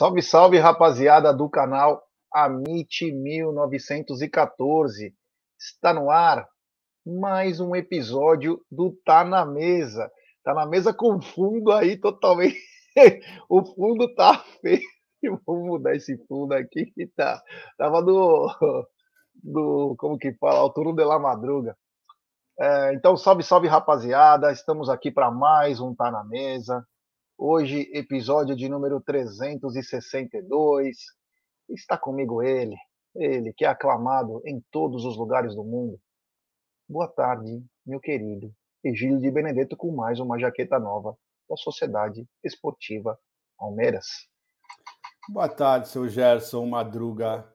Salve, salve, rapaziada do canal Amit 1914. Está no ar mais um episódio do Tá na Mesa. Tá na mesa com fundo aí totalmente. o fundo tá feio. Vou mudar esse fundo aqui que tá. Tava do. do como que fala? Turno de la madruga. É, então, salve, salve, rapaziada. Estamos aqui para mais um Tá na Mesa. Hoje, episódio de número 362. Está comigo ele, ele que é aclamado em todos os lugares do mundo. Boa tarde, meu querido Egílio de Benedetto, com mais uma jaqueta nova da Sociedade Esportiva Palmeiras. Boa tarde, seu Gerson Madruga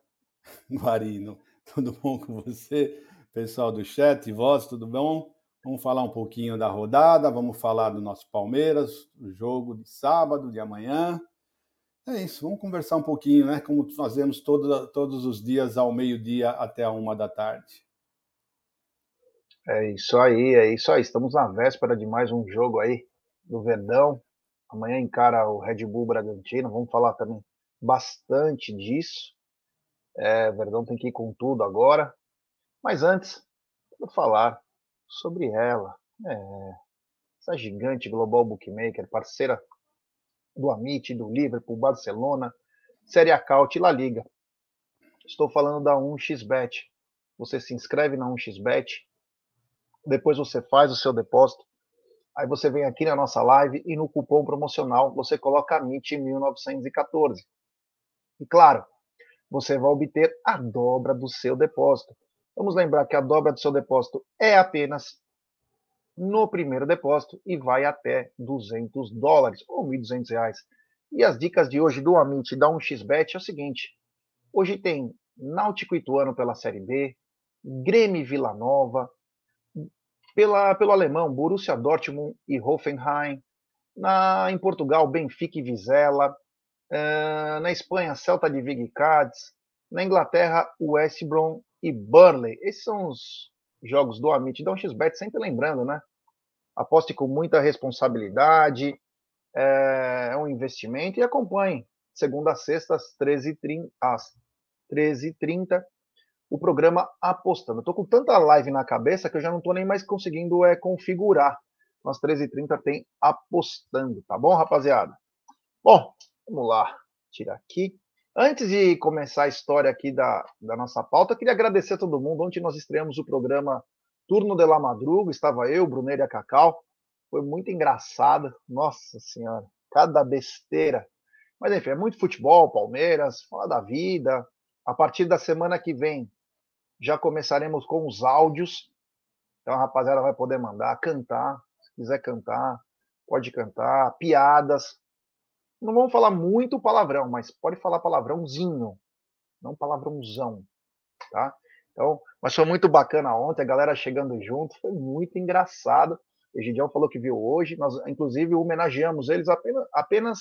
Guarino. Tudo bom com você? Pessoal do chat, voz, tudo bom? Vamos falar um pouquinho da rodada, vamos falar do nosso Palmeiras, o jogo de sábado, de amanhã. É isso, vamos conversar um pouquinho, né? Como fazemos todo, todos os dias ao meio-dia até a uma da tarde. É isso aí, é isso aí. Estamos na véspera de mais um jogo aí do Verdão. Amanhã encara o Red Bull Bragantino. Vamos falar também bastante disso. É, Verdão tem que ir com tudo agora. Mas antes, vou falar sobre ela. É, essa gigante global bookmaker, parceira do Amit, do Liverpool, Barcelona, Série A Caut e La Liga. Estou falando da 1xBet. Você se inscreve na 1xBet, depois você faz o seu depósito, aí você vem aqui na nossa live e no cupom promocional você coloca AMIT 1914. E claro, você vai obter a dobra do seu depósito. Vamos lembrar que a dobra do seu depósito é apenas no primeiro depósito e vai até 200 dólares ou 1.200 reais. E as dicas de hoje do Amit da 1xBet é o seguinte: hoje tem Náutico Ituano pela Série B, Grêmio Vila Nova, pela, pelo alemão Borussia Dortmund e Hoffenheim, na, em Portugal Benfica e Vizela, uh, na Espanha Celta de Vigo e Cádiz, na Inglaterra West Brom e Burley. Esses são os jogos do Amit. Dá um XBet, sempre lembrando, né? Aposte com muita responsabilidade, é, é um investimento e acompanhe. Segunda a sexta, às 13h30, às 13h30 o programa Apostando. Estou com tanta live na cabeça que eu já não estou nem mais conseguindo é, configurar. Às 13h30 tem Apostando, tá bom, rapaziada? Bom, vamos lá. Tirar aqui. Antes de começar a história aqui da, da nossa pauta, queria agradecer a todo mundo. Ontem nós estreamos o programa Turno de la Madruga, estava eu, Bruneira e a Cacau. Foi muito engraçado. Nossa Senhora, cada besteira. Mas enfim, é muito futebol, Palmeiras, fala da vida. A partir da semana que vem, já começaremos com os áudios. Então a rapaziada vai poder mandar, cantar. Se quiser cantar, pode cantar. Piadas, não vamos falar muito palavrão, mas pode falar palavrãozinho, não palavrãozão, tá? Então, mas foi muito bacana ontem, a galera chegando junto, foi muito engraçado. O Egidião falou que viu hoje, nós inclusive homenageamos eles apenas, apenas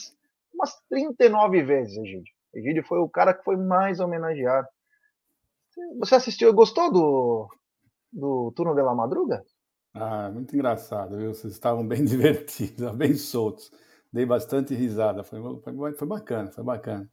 umas 39 vezes, Egidio. Egidio foi o cara que foi mais homenageado. Você assistiu, gostou do, do Turno de la Madruga? Ah, muito engraçado, viu? Vocês estavam bem divertidos, bem soltos dei bastante risada. Foi, foi, foi bacana, foi bacana.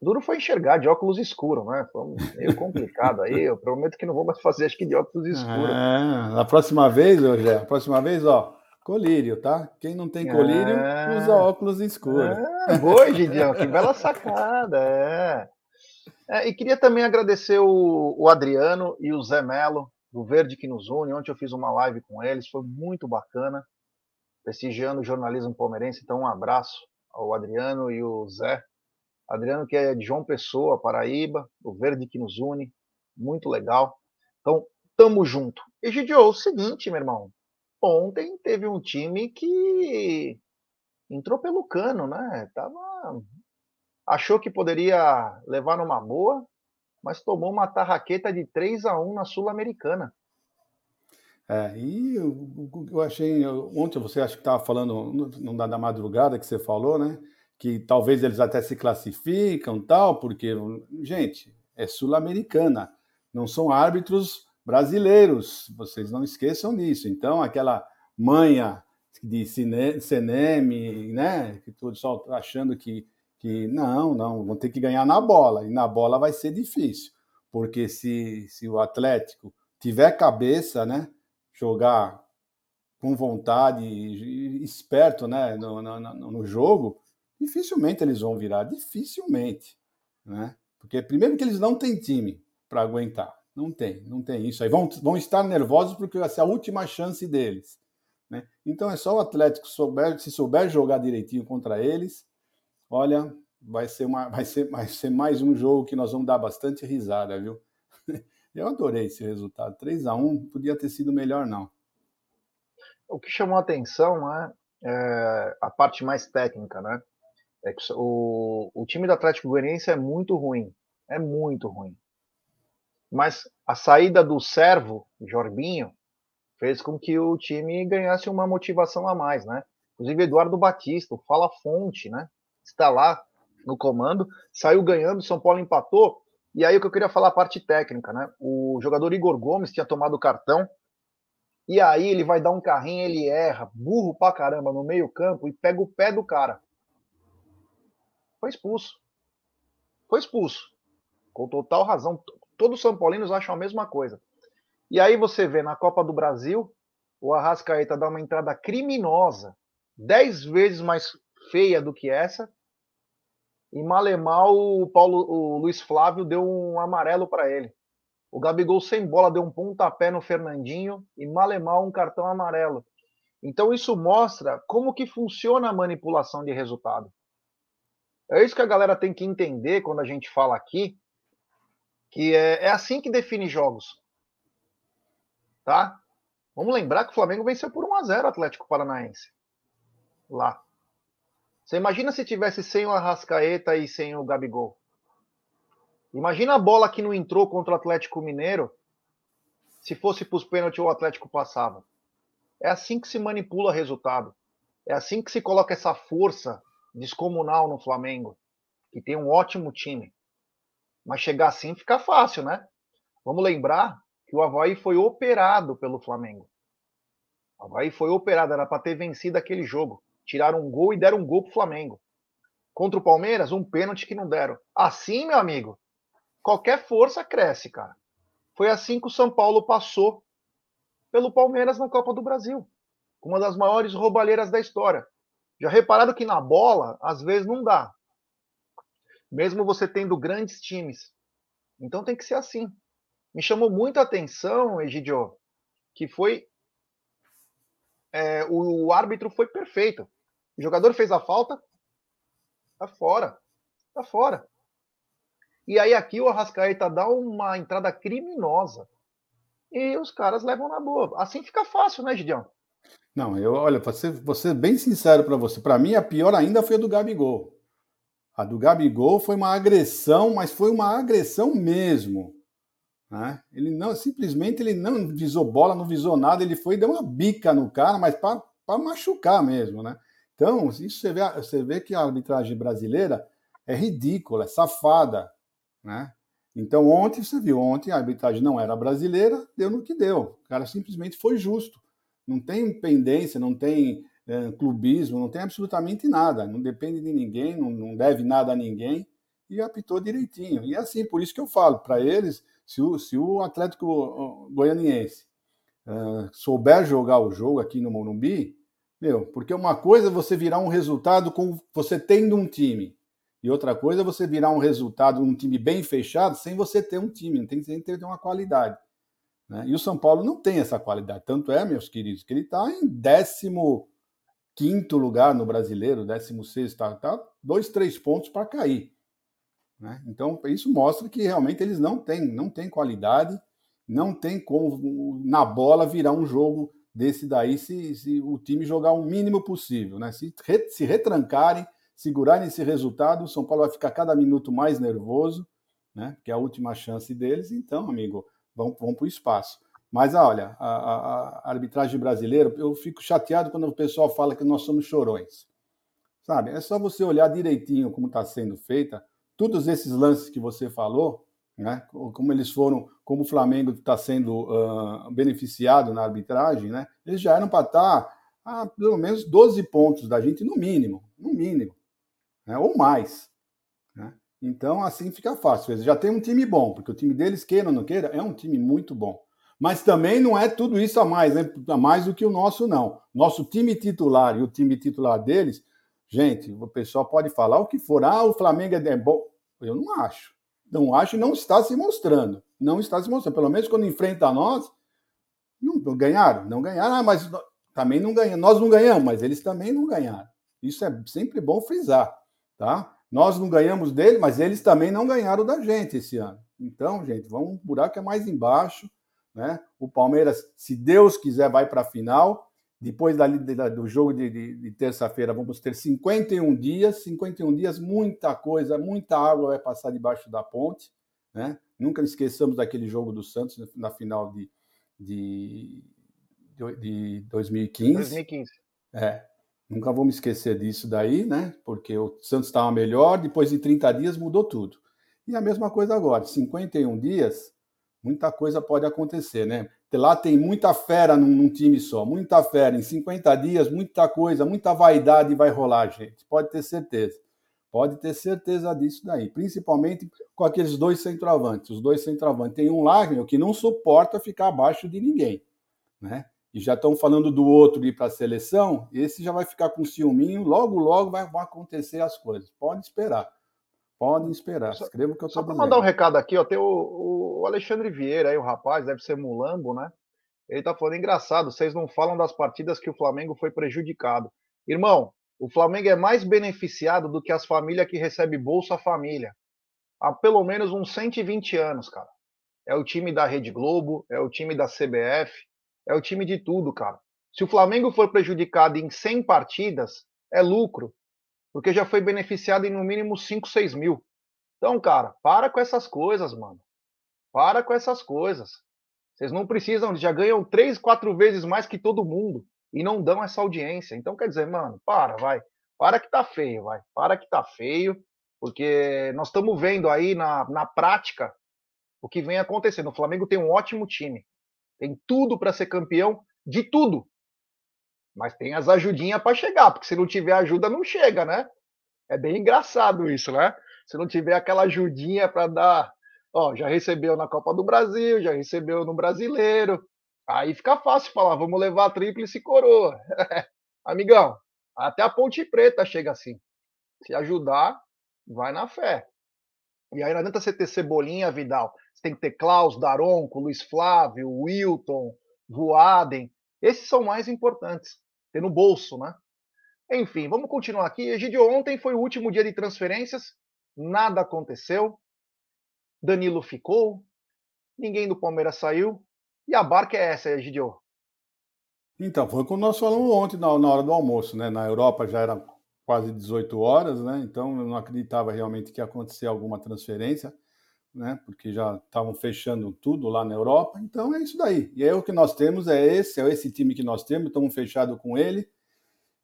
Duro foi enxergar de óculos escuros, né? Foi meio complicado aí. Eu prometo que não vou mais fazer, acho que de óculos escuros. Ah, na próxima vez, Rogério, na próxima vez, ó, colírio, tá? Quem não tem colírio, ah, usa óculos escuros. Ah, boa, Gidião, que bela sacada, é. é. E queria também agradecer o, o Adriano e o Zé Melo, do Verde que nos une. Ontem eu fiz uma live com eles, foi muito bacana prestigiando o jornalismo palmeirense. Então, um abraço ao Adriano e o Zé. Adriano, que é de João Pessoa, Paraíba, o Verde que nos une, muito legal. Então, tamo junto. E Gidio, o seguinte, meu irmão. Ontem teve um time que entrou pelo cano, né? Tava... Achou que poderia levar numa boa, mas tomou uma tarraqueta de 3 a 1 na Sul-Americana. É, e eu, eu achei, ontem você acha que estava falando não da, da madrugada que você falou, né? Que talvez eles até se classificam tal, porque, gente, é sul-americana, não são árbitros brasileiros, vocês não esqueçam disso. Então, aquela manha de cine, né? Que todo só achando que que não, não, vão ter que ganhar na bola, e na bola vai ser difícil, porque se, se o Atlético tiver cabeça, né, jogar com vontade, esperto né, no, no, no jogo, dificilmente eles vão virar, dificilmente. Né? Porque primeiro que eles não têm time para aguentar. Não tem, não tem isso. Aí vão, vão estar nervosos porque vai ser a última chance deles. Né? Então é só o Atlético souber, se souber jogar direitinho contra eles, olha, vai ser, uma, vai, ser, vai ser mais um jogo que nós vamos dar bastante risada, viu? Eu adorei esse resultado. 3 a 1 podia ter sido melhor, não. O que chamou a atenção né, é a parte mais técnica, né? É que o, o time do Atlético Goianiense é muito ruim. É muito ruim. Mas a saída do servo, Jorbinho, fez com que o time ganhasse uma motivação a mais, né? Inclusive Eduardo Batista, o Fala Fonte, né? Está lá no comando, saiu ganhando, São Paulo empatou. E aí o que eu queria falar a parte técnica, né? O jogador Igor Gomes tinha tomado o cartão e aí ele vai dar um carrinho, ele erra, burro pra caramba no meio-campo e pega o pé do cara. Foi expulso. Foi expulso. Com total razão. Todos os São Paulinos acham a mesma coisa. E aí você vê na Copa do Brasil, o Arrascaeta dá uma entrada criminosa, dez vezes mais feia do que essa. E Malemal, o Paulo, o Luiz Flávio deu um amarelo para ele. O Gabigol sem bola deu um pontapé no Fernandinho e Malemal um cartão amarelo. Então isso mostra como que funciona a manipulação de resultado. É isso que a galera tem que entender quando a gente fala aqui, que é, é assim que define jogos. Tá? Vamos lembrar que o Flamengo venceu por 1 a 0 o Atlético Paranaense. Lá. Você imagina se tivesse sem o Arrascaeta e sem o Gabigol? Imagina a bola que não entrou contra o Atlético Mineiro. Se fosse para os pênaltis, o Atlético passava. É assim que se manipula resultado. É assim que se coloca essa força descomunal no Flamengo, que tem um ótimo time. Mas chegar assim fica fácil, né? Vamos lembrar que o Havaí foi operado pelo Flamengo. O Havaí foi operado, era para ter vencido aquele jogo. Tiraram um gol e deram um gol pro Flamengo. Contra o Palmeiras, um pênalti que não deram. Assim, meu amigo, qualquer força cresce, cara. Foi assim que o São Paulo passou pelo Palmeiras na Copa do Brasil. Uma das maiores roubalheiras da história. Já repararam que na bola, às vezes não dá. Mesmo você tendo grandes times. Então tem que ser assim. Me chamou muita atenção, Egidio, que foi. É, o árbitro foi perfeito. O jogador fez a falta, tá fora. Tá fora. E aí aqui o Arrascaeta dá uma entrada criminosa. E os caras levam na boa. Assim fica fácil, né, Gideão? Não, eu, olha, vou ser bem sincero para você. Para mim, a pior ainda foi a do Gabigol. A do Gabigol foi uma agressão, mas foi uma agressão mesmo. Né? Ele não, simplesmente ele não visou bola, não visou nada, ele foi e deu uma bica no cara, mas para machucar mesmo, né? Então, isso você vê, você vê que a arbitragem brasileira é ridícula, é safada, né? Então, ontem, você viu, ontem a arbitragem não era brasileira, deu no que deu. O cara simplesmente foi justo não tem pendência, não tem é, clubismo, não tem absolutamente nada, não depende de ninguém, não, não, deve nada a ninguém e apitou direitinho. E é assim, por isso que eu falo para eles, se o, se o Atlético Goianiense uh, souber jogar o jogo aqui no Morumbi, meu, porque uma coisa é você virar um resultado com você tendo um time, e outra coisa é você virar um resultado, um time bem fechado, sem você ter um time, não tem que ter uma qualidade. Né? E o São Paulo não tem essa qualidade. Tanto é, meus queridos, que ele está em 15 lugar no brasileiro, 16, está tá dois, três pontos para cair. Né? Então, isso mostra que realmente eles não têm, não têm qualidade, não tem como na bola virar um jogo desse daí se, se o time jogar o mínimo possível. Né? Se, re, se retrancarem, segurarem esse resultado, o São Paulo vai ficar cada minuto mais nervoso, né? que é a última chance deles. Então, amigo, vão, vão para o espaço. Mas olha, a, a, a, arbitragem brasileira, eu fico chateado quando o pessoal fala que nós somos chorões. Sabe? É só você olhar direitinho como está sendo feita, todos esses lances que você falou, né? Como eles foram, como o Flamengo está sendo uh, beneficiado na arbitragem, né? Eles já eram para estar tá a pelo menos 12 pontos da gente, no mínimo, no mínimo, né? ou mais. Né? Então, assim fica fácil. Já tem um time bom, porque o time deles, queira ou não queira, é um time muito bom. Mas também não é tudo isso a mais, né? A mais do que o nosso, não. Nosso time titular e o time titular deles, gente, o pessoal pode falar o que for. Ah, o Flamengo é bom. Eu não acho. Não acho e não está se mostrando. Não está se mostrando. Pelo menos quando enfrenta nós, não, não ganharam. Não ganharam, ah, mas também não ganham. Nós não ganhamos, mas eles também não ganharam. Isso é sempre bom frisar, tá? Nós não ganhamos dele, mas eles também não ganharam da gente esse ano. Então, gente, vamos um buraco é mais embaixo né? O Palmeiras, se Deus quiser, vai para a final. Depois da, do jogo de, de, de terça-feira, vamos ter 51 dias. 51 dias, muita coisa, muita água vai passar debaixo da ponte. Né? Nunca esqueçamos daquele jogo do Santos na final de, de, de 2015. 2015. É, nunca vamos esquecer disso daí, né? Porque o Santos estava melhor, depois de 30 dias mudou tudo. E a mesma coisa agora, 51 dias, muita coisa pode acontecer, né? Lá tem muita fera num, num, time só, muita fera. Em 50 dias, muita coisa, muita vaidade vai rolar, gente. Pode ter certeza. Pode ter certeza disso daí. Principalmente com aqueles dois centroavantes. Os dois centroavantes. Tem um lá que não suporta ficar abaixo de ninguém, né? E já estão falando do outro ir para a seleção. Esse já vai ficar com ciúminho. Logo, logo vai, vão acontecer as coisas. Pode esperar. Podem esperar. Escreva o que eu estou dizendo. Só para mandar um recado aqui, ó, tem o, o, Alexandre Vieira aí, o rapaz, deve ser Mulambo, né? Ele tá falando engraçado, vocês não falam das partidas que o Flamengo foi prejudicado. Irmão, o Flamengo é mais beneficiado do que as famílias que recebem Bolsa Família. Há pelo menos uns 120 anos, cara. É o time da Rede Globo, é o time da CBF, é o time de tudo, cara. Se o Flamengo for prejudicado em 100 partidas, é lucro porque já foi beneficiado em no mínimo 5, 6 mil. Então, cara, para com essas coisas, mano. Para com essas coisas. Vocês não precisam, já ganham três, quatro vezes mais que todo mundo e não dão essa audiência. Então, quer dizer, mano, para, vai. Para que tá feio, vai. Para que tá feio, porque nós estamos vendo aí na, na prática o que vem acontecendo. O Flamengo tem um ótimo time. Tem tudo para ser campeão de tudo. Mas tem as ajudinhas para chegar, porque se não tiver ajuda, não chega, né? É bem engraçado isso, né? Se não tiver aquela ajudinha para dar, ó, já recebeu na Copa do Brasil, já recebeu no Brasileiro, aí fica fácil falar, vamos levar a tríplice coroa. Amigão, até a Ponte Preta chega assim. Se ajudar, vai na fé. E aí não adianta você ter Cebolinha, Vidal. Você tem que ter Klaus, Daronco, Luiz Flávio, Wilton, Voaden. Esses são mais importantes ter no bolso, né? Enfim, vamos continuar aqui. Egidio, ontem foi o último dia de transferências, nada aconteceu. Danilo ficou, ninguém do Palmeiras saiu. E a barca é essa, Egidio? Então, foi como nós falamos ontem na, na hora do almoço, né? Na Europa já era quase 18 horas, né? Então eu não acreditava realmente que ia acontecer alguma transferência né? Porque já estavam fechando tudo lá na Europa. Então é isso daí. E aí o que nós temos é esse, é esse time que nós temos, estamos fechados com ele.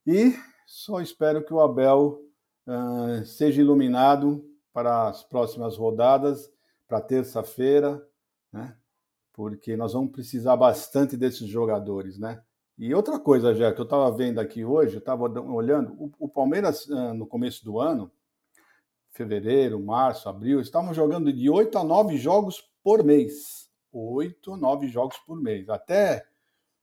E só espero que o Abel uh, seja iluminado para as próximas rodadas, para terça-feira, né? Porque nós vamos precisar bastante desses jogadores, né? E outra coisa, já que eu estava vendo aqui hoje, eu estava olhando, o, o Palmeiras, uh, no começo do ano, fevereiro, março, abril, estávamos jogando de 8 a 9 jogos por mês. 8 a 9 jogos por mês. Até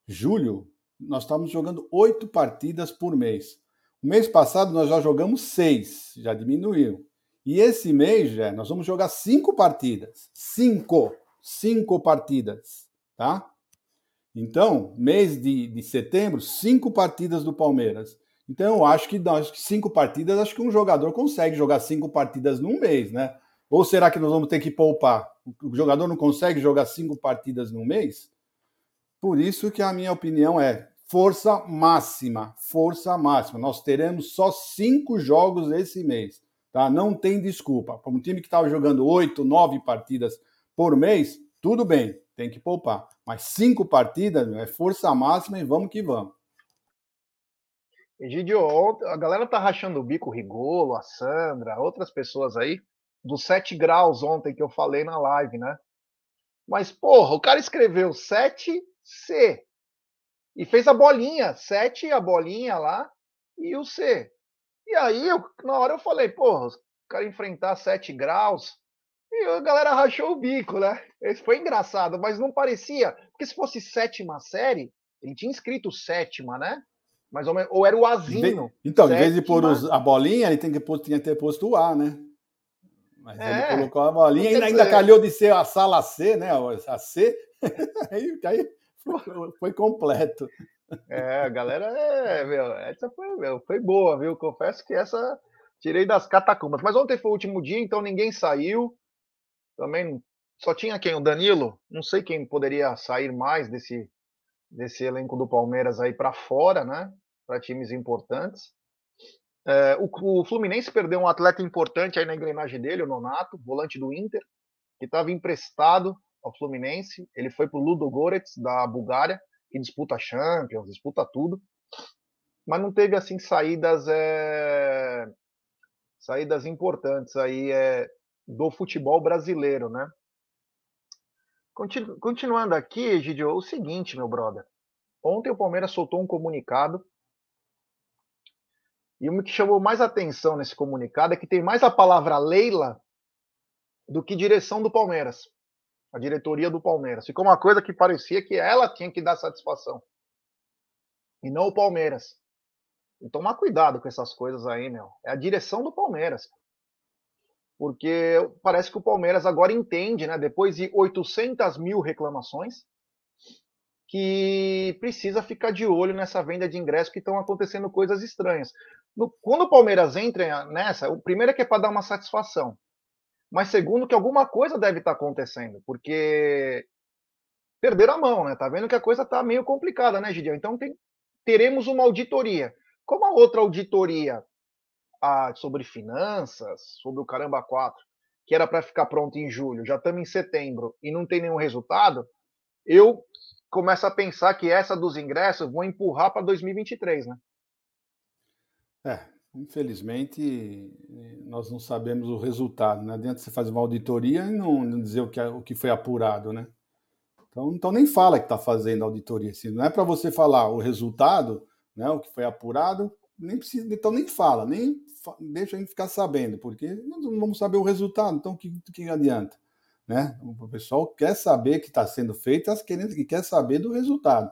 julho, nós estávamos jogando 8 partidas por mês. O mês passado nós já jogamos 6, já diminuiu. E esse mês, já, nós vamos jogar 5 partidas. 5! 5 partidas, tá? Então, mês de, de setembro, 5 partidas do Palmeiras. Então, eu acho que, cinco partidas, acho que um jogador consegue jogar cinco partidas num mês, né? Ou será que nós vamos ter que poupar? O jogador não consegue jogar cinco partidas num mês? Por isso que a minha opinião é força máxima, força máxima. Nós teremos só cinco jogos esse mês, tá? Não tem desculpa. Para um time que estava jogando oito, nove partidas por mês, tudo bem, tem que poupar. Mas cinco partidas é força máxima e vamos que vamos. Egidio, a galera tá rachando o bico, o Rigolo, a Sandra, outras pessoas aí, dos 7 graus ontem que eu falei na live, né? Mas, porra, o cara escreveu 7C e fez a bolinha, 7 a bolinha lá e o C. E aí, eu, na hora eu falei, porra, cara enfrentar 7 graus. E a galera rachou o bico, né? Foi engraçado, mas não parecia. Porque se fosse sétima série, ele tinha escrito sétima, né? Mas ou, ou era o Azinho. Então, em vez de pôr os, a bolinha, ele tem que tinha que ter posto o A, né? Mas é, ele colocou a bolinha e ainda calhou de ser a sala C, né? A C. aí, aí foi completo. É, a galera é, meu, essa foi, meu, foi boa, viu? Confesso que essa tirei das catacumbas. Mas ontem foi o último dia, então ninguém saiu. Também só tinha quem? O Danilo? Não sei quem poderia sair mais desse, desse elenco do Palmeiras aí para fora, né? Para times importantes. É, o, o, Fluminense perdeu um atleta importante aí na engrenagem dele, o Nonato, volante do Inter, que estava emprestado ao Fluminense. Ele foi para o Ludo Goretz, da Bulgária, que disputa Champions, disputa tudo. Mas não teve assim saídas é... saídas importantes aí é... do futebol brasileiro, né? Continu... Continuando aqui, Gidio, o seguinte, meu brother. Ontem o Palmeiras soltou um comunicado e o que chamou mais atenção nesse comunicado é que tem mais a palavra Leila do que direção do Palmeiras a diretoria do Palmeiras. Ficou uma coisa que parecia que ela tinha que dar satisfação. E não o Palmeiras. Então, tomar cuidado com essas coisas aí, meu. É a direção do Palmeiras. Porque parece que o Palmeiras agora entende, né, depois de 800 mil reclamações, que precisa ficar de olho nessa venda de ingressos que estão acontecendo coisas estranhas. No, quando o Palmeiras entra nessa, o primeiro é que é para dar uma satisfação mas segundo que alguma coisa deve estar tá acontecendo, porque perderam a mão, né? Tá vendo que a coisa tá meio complicada, né, Gideon? Então tem, teremos uma auditoria. Como a outra auditoria a, sobre finanças, sobre o Caramba 4, que era para ficar pronto em julho, já estamos em setembro e não tem nenhum resultado, eu começo a pensar que essa dos ingressos vão empurrar para 2023, né? É, Infelizmente, nós não sabemos o resultado. Não adianta você fazer uma auditoria e não, não dizer o que, o que foi apurado, né? Então, então nem fala que está fazendo auditoria. Se não é para você falar o resultado, né, o que foi apurado, nem precisa, então nem fala, nem deixa a gente ficar sabendo, porque não vamos saber o resultado, então o que, que adianta? Né? O pessoal quer saber que está sendo feito, que quer saber do resultado,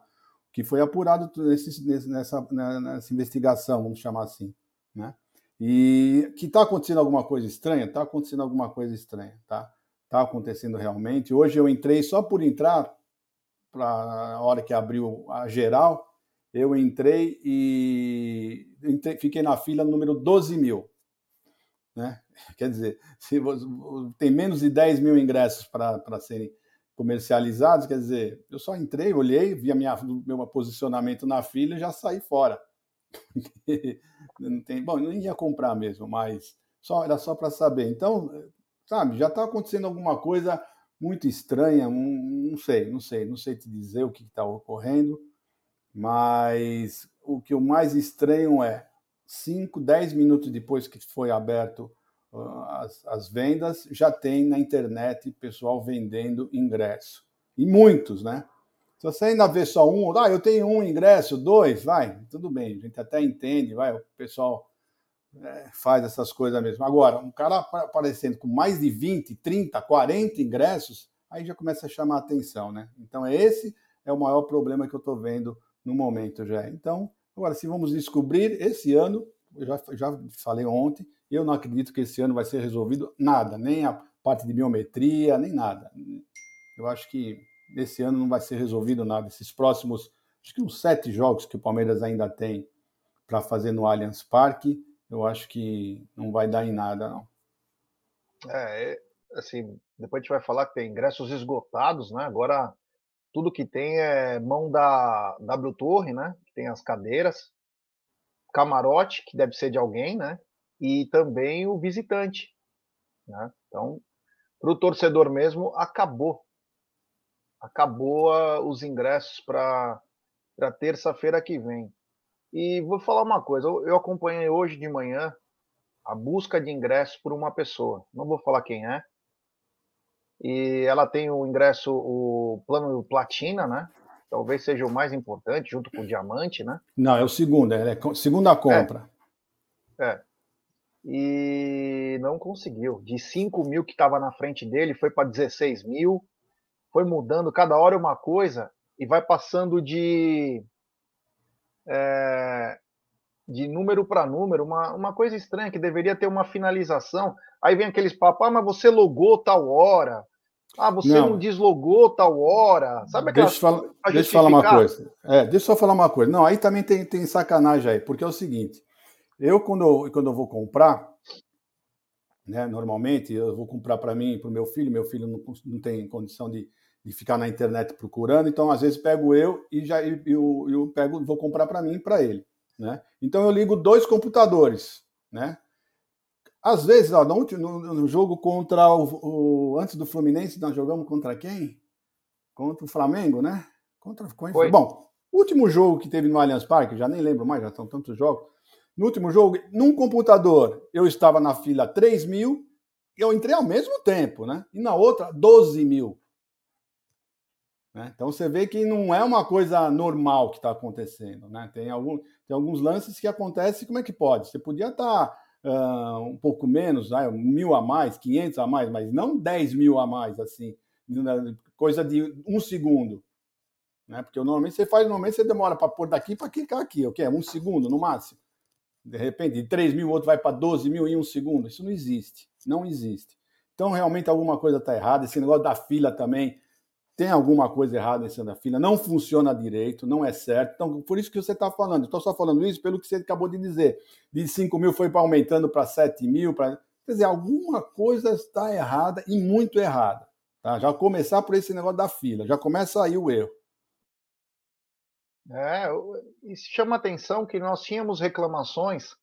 que foi apurado nesse, nessa, nessa investigação, vamos chamar assim. Né? E que está acontecendo alguma coisa estranha? Está acontecendo alguma coisa estranha, tá? Está acontecendo realmente. Hoje eu entrei só por entrar, para a hora que abriu a geral, eu entrei e entrei, fiquei na fila número 12 mil. Né? Quer dizer, se tem menos de 10 mil ingressos para serem comercializados, quer dizer, eu só entrei, olhei, vi a minha, meu posicionamento na fila e já saí fora. não tem, bom, nem ia comprar mesmo, mas só era só para saber. Então, sabe, já está acontecendo alguma coisa muito estranha, não, não sei, não sei, não sei te dizer o que está ocorrendo, mas o que o mais estranho é 5, 10 minutos depois que foi aberto as, as vendas, já tem na internet pessoal vendendo ingresso. E muitos, né? Se você ainda vê só um, ah, eu tenho um ingresso, dois, vai, tudo bem, a gente até entende, vai, o pessoal é, faz essas coisas mesmo. Agora, um cara aparecendo com mais de 20, 30, 40 ingressos, aí já começa a chamar a atenção, né? Então, esse é o maior problema que eu estou vendo no momento já. Então, agora, se vamos descobrir, esse ano, já, já falei ontem, eu não acredito que esse ano vai ser resolvido nada, nem a parte de biometria, nem nada. Eu acho que esse ano não vai ser resolvido nada. Esses próximos, acho que uns sete jogos que o Palmeiras ainda tem para fazer no Allianz Parque, eu acho que não vai dar em nada, não. É, é, assim, depois a gente vai falar que tem ingressos esgotados, né? Agora tudo que tem é mão da W Torre, né? Que tem as cadeiras, camarote, que deve ser de alguém, né? E também o visitante, né? Então, para o torcedor mesmo, acabou acabou uh, os ingressos para terça-feira que vem. E vou falar uma coisa, eu acompanhei hoje de manhã a busca de ingressos por uma pessoa. Não vou falar quem é. E ela tem o ingresso, o plano platina, né? Talvez seja o mais importante, junto com o diamante, né? Não, é o segundo, é a segunda compra. É. é. e não conseguiu. De 5 mil que estava na frente dele, foi para 16 mil, foi mudando cada hora uma coisa e vai passando de. É, de número para número, uma, uma coisa estranha, que deveria ter uma finalização. Aí vem aqueles papos, ah, mas você logou tal hora. Ah, você não, não deslogou tal hora. Sabe aquela Deixa, fala, deixa eu falar uma coisa. É, deixa eu só falar uma coisa. Não, aí também tem, tem sacanagem aí, porque é o seguinte: eu, quando eu, quando eu vou comprar, né, normalmente, eu vou comprar para mim e para o meu filho, meu filho não, não tem condição de, de ficar na internet procurando, então às vezes pego eu e já eu, eu, eu pego, vou comprar para mim e para ele. Né? Então eu ligo dois computadores. Né? Às vezes, ó, no, no, jogo contra o, o, Antes do Fluminense, nós jogamos contra quem? Contra o Flamengo, né? Contra, Foi. Bom, último jogo que teve no Allianz Parque, já nem lembro mais, já são tantos jogos. No último jogo, num computador, eu estava na fila 3 mil, eu entrei ao mesmo tempo, né? E na outra, 12 mil. Né? Então você vê que não é uma coisa normal que está acontecendo. Né? Tem, algum, tem alguns lances que acontecem, como é que pode? Você podia estar tá, uh, um pouco menos, né? mil a mais, 500 a mais, mas não 10 mil a mais, assim, coisa de um segundo. Né? Porque normalmente você faz, normalmente você demora para pôr daqui para clicar aqui, o que é um segundo no máximo. De repente, de 3 mil, o outro vai para 12 mil em um segundo. Isso não existe. Não existe. Então, realmente, alguma coisa está errada. Esse negócio da fila também tem alguma coisa errada em da fila, não funciona direito, não é certo. Então, por isso que você está falando. Estou só falando isso pelo que você acabou de dizer. De 5 mil foi aumentando para 7 mil. Pra... Quer dizer, alguma coisa está errada e muito errada. Tá? Já começar por esse negócio da fila, já começa aí o erro. É, isso chama atenção que nós tínhamos reclamações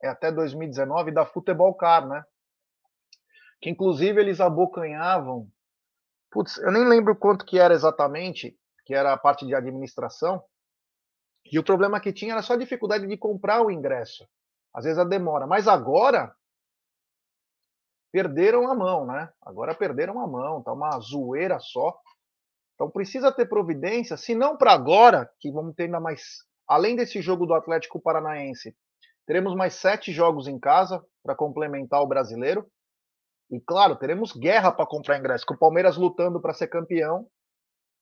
é, até 2019 da Futebol Car, né? Que inclusive eles abocanhavam Putz, eu nem lembro quanto que era exatamente, que era a parte de administração. E o problema que tinha era só a dificuldade de comprar o ingresso. Às vezes a demora. Mas agora perderam a mão, né? Agora perderam a mão, tá uma zoeira só. Então precisa ter providência, se não para agora, que vamos ter ainda mais, além desse jogo do Atlético Paranaense, teremos mais sete jogos em casa para complementar o brasileiro. E claro, teremos guerra para comprar ingresso, com o Palmeiras lutando para ser campeão,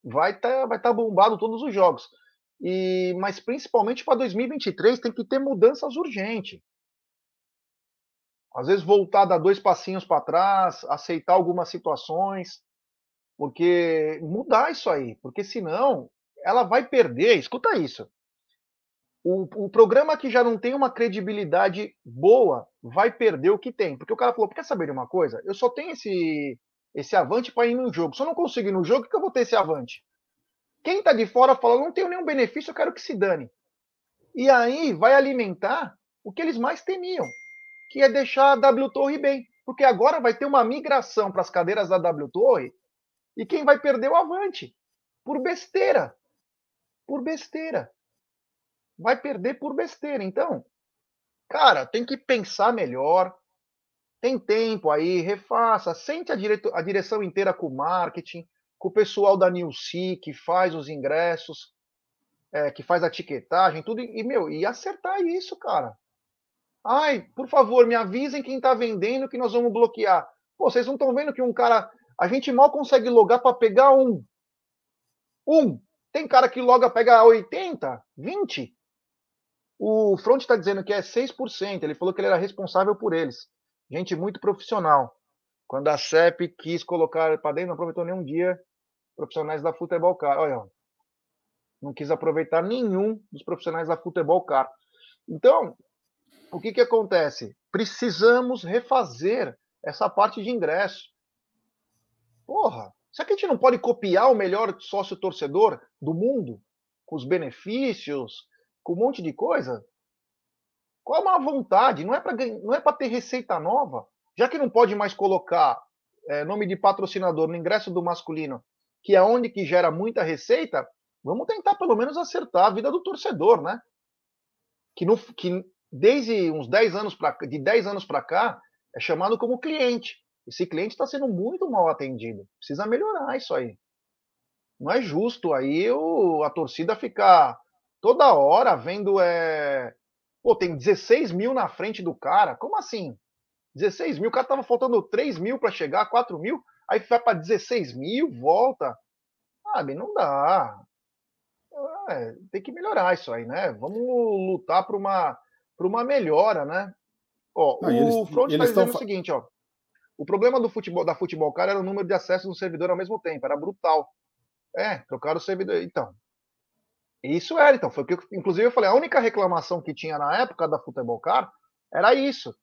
vai estar tá, vai tá bombado todos os jogos. E mas principalmente para 2023 tem que ter mudanças urgentes. Às vezes voltar dar dois passinhos para trás, aceitar algumas situações, porque mudar isso aí, porque senão ela vai perder. Escuta isso o, programa que já não tem uma credibilidade boa vai perder o que tem. Porque o cara falou: quer saber de uma coisa? Eu só tenho esse, esse avante para ir no jogo. Se eu não conseguir no jogo, que eu vou ter esse avante? Quem está de fora fala: não tenho nenhum benefício, eu quero que se dane. E aí vai alimentar o que eles mais temiam, que é deixar a W Torre bem. Porque agora vai ter uma migração para as cadeiras da W Torre e quem vai perder o avante? Por besteira. Por besteira vai perder por besteira. Então, cara, tem que pensar melhor. Tem tempo aí, refaça, sente a, direto, a direção inteira com o marketing, com o pessoal da Nilce que faz os ingressos, é, que faz a etiquetagem, tudo, e, meu, e acertar isso, cara. Ai, por favor, me avisem quem está vendendo que nós vamos bloquear. Pô, vocês não estão vendo que um cara. A gente mal consegue logar para pegar um. Um. Tem cara que loga pega 80, 20. O Front está dizendo que é 6%. Ele falou que ele era responsável por eles. Gente muito profissional. Quando a CEP quis colocar para dentro, não aproveitou nenhum dia profissionais da Futebol Car. Olha, não quis aproveitar nenhum dos profissionais da Futebol Car. Então, o que, que acontece? Precisamos refazer essa parte de ingresso. Porra, será que a gente não pode copiar o melhor sócio torcedor do mundo? Com os benefícios, com um monte de coisa. Qual a má vontade? Não é para não é para ter receita nova, já que não pode mais colocar é, nome de patrocinador no ingresso do masculino, que é onde que gera muita receita. Vamos tentar pelo menos acertar a vida do torcedor, né? Que, no, que desde uns 10 anos para de 10 anos para cá é chamado como cliente. Esse cliente está sendo muito mal atendido. Precisa melhorar isso aí. Não é justo aí o, a torcida ficar toda hora vendo é, Pô, tem 16 mil na frente do cara. Como assim? 16 mil, o cara tava faltando 3 mil para chegar, 4 mil, aí vai para 16 mil, volta. Sabe, não dá. É, tem que melhorar isso aí, né? Vamos lutar para uma, uma melhora, né? Ó, não, o eles, Front está dizendo o seguinte, ó. O problema do futebol, da futebol cara era o número de acessos no servidor ao mesmo tempo, era brutal. É, trocaram o servidor. Então, isso era, então. Foi que, inclusive, eu falei, a única reclamação que tinha na época da Futebol Car era isso.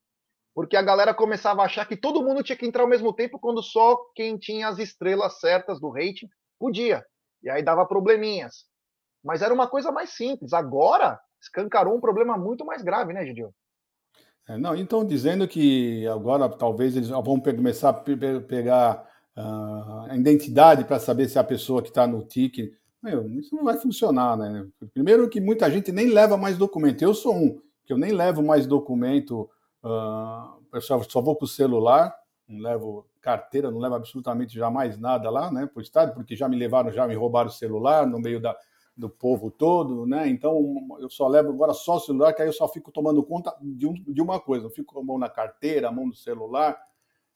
Porque a galera começava a achar que todo mundo tinha que entrar ao mesmo tempo, quando só quem tinha as estrelas certas do rating podia. E aí dava probleminhas. Mas era uma coisa mais simples. Agora, escancarou um problema muito mais grave, né, Gidio? É, não, então dizendo que agora talvez eles vão começar a pegar uh, a identidade para saber se a pessoa que está no TIC meu, isso não vai funcionar, né? Primeiro que muita gente nem leva mais documento. Eu sou um, que eu nem levo mais documento. Uh, pessoal, só vou para o celular, não levo carteira, não levo absolutamente jamais nada lá, né? Por estado, porque já me levaram, já me roubaram o celular no meio da, do povo todo, né? Então eu só levo agora só o celular, que aí eu só fico tomando conta de, um, de uma coisa, eu fico com a mão na carteira, a mão no celular,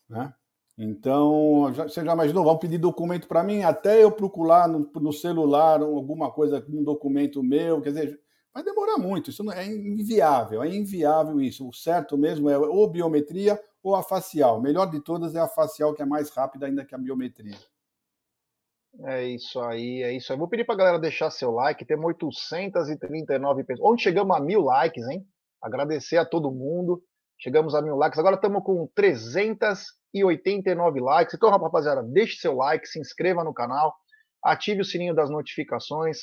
né? Então, já, você já imaginou? Vão pedir documento para mim, até eu procurar no, no, celular alguma coisa, um documento meu, quer dizer, vai demorar muito, isso não, é inviável, é inviável isso. O certo mesmo é ou biometria ou a facial. Melhor de todas é a facial, que é mais rápida ainda que a biometria. É isso aí, é isso aí. Vou pedir para a galera deixar seu like, temos 839 pessoas. Onde chegamos a mil likes, hein? Agradecer a todo mundo. Chegamos a mil likes. Agora estamos com 389 likes. Então, rapaziada, deixe seu like, se inscreva no canal, ative o sininho das notificações,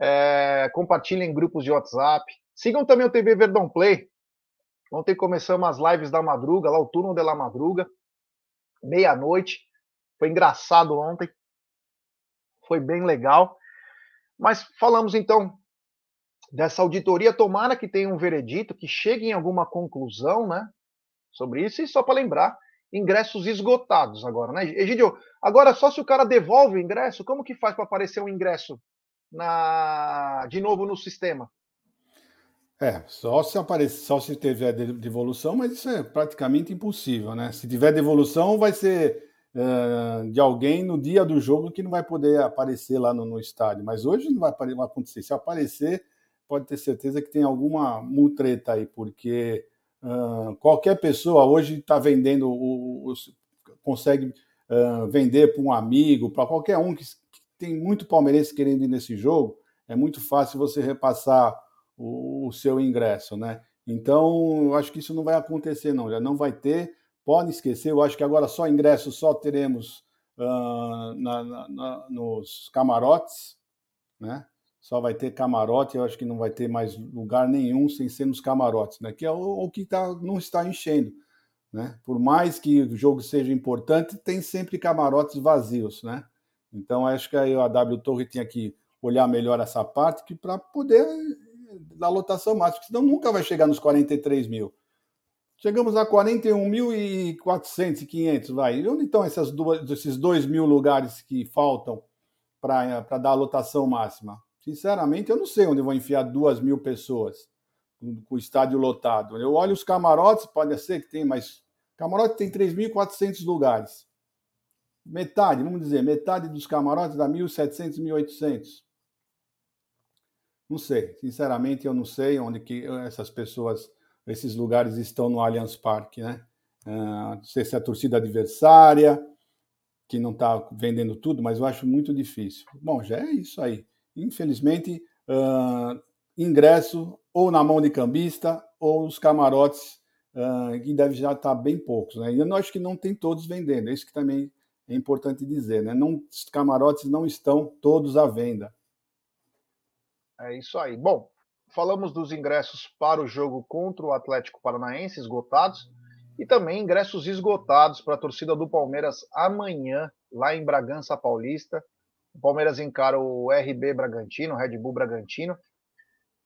é, em grupos de WhatsApp. Sigam também o TV Verdão Play. Ontem começamos as lives da madruga, lá o turno de la madruga, meia-noite. Foi engraçado ontem. Foi bem legal. Mas falamos então dessa auditoria, tomara que tenha um veredito, que chegue em alguma conclusão, né, sobre isso. E só para lembrar, ingressos esgotados agora, né? Egidio, agora só se o cara devolve o ingresso, como que faz para aparecer um ingresso na de novo no sistema? É, só se aparecer, só se tiver devolução, mas isso é praticamente impossível, né? Se tiver devolução, vai ser uh, de alguém no dia do jogo que não vai poder aparecer lá no, no estádio. Mas hoje não vai, acontecer. Se aparecer, pode ter certeza que tem alguma mutreta aí, porque uh, qualquer pessoa hoje está vendendo, o, o, consegue uh, vender para um amigo, para qualquer um que, que, tem muito palmeirense querendo ir nesse jogo, é muito fácil você repassar o, o seu ingresso, né? Então, eu acho que isso não vai acontecer, não. Já não vai ter. Pode esquecer, eu acho que agora só ingresso só teremos uh, na, na, nos camarotes, né? Só vai ter camarote, eu acho que não vai ter mais lugar nenhum sem ser nos camarotes, né? Que é o, o que tá, não está enchendo. Né? Por mais que o jogo seja importante, tem sempre camarotes vazios, né? Então acho que a W Torre tinha que olhar melhor essa parte para poder dar lotação máxima, senão nunca vai chegar nos 43 mil. Chegamos a 41.400 e 500, vai. E onde estão essas duas, esses 2 mil lugares que faltam para dar a lotação máxima? Sinceramente, eu não sei onde vou enfiar duas mil pessoas com o estádio lotado. Eu olho os camarotes, pode ser que tem, mas camarote tem 3.400 lugares. Metade, vamos dizer, metade dos camarotes dá 1.700, 1.800. Não sei, sinceramente eu não sei onde que essas pessoas, esses lugares estão no Allianz Parque, né? Uh, não sei se é a torcida adversária, que não está vendendo tudo, mas eu acho muito difícil. Bom, já é isso aí infelizmente, uh, ingresso ou na mão de cambista ou os camarotes, uh, que deve já estar bem poucos. Né? E eu acho que não tem todos vendendo, é isso que também é importante dizer. Né? Não, os camarotes não estão todos à venda. É isso aí. Bom, falamos dos ingressos para o jogo contra o Atlético Paranaense esgotados e também ingressos esgotados para a torcida do Palmeiras amanhã lá em Bragança Paulista. O Palmeiras encara o RB Bragantino, o Red Bull Bragantino.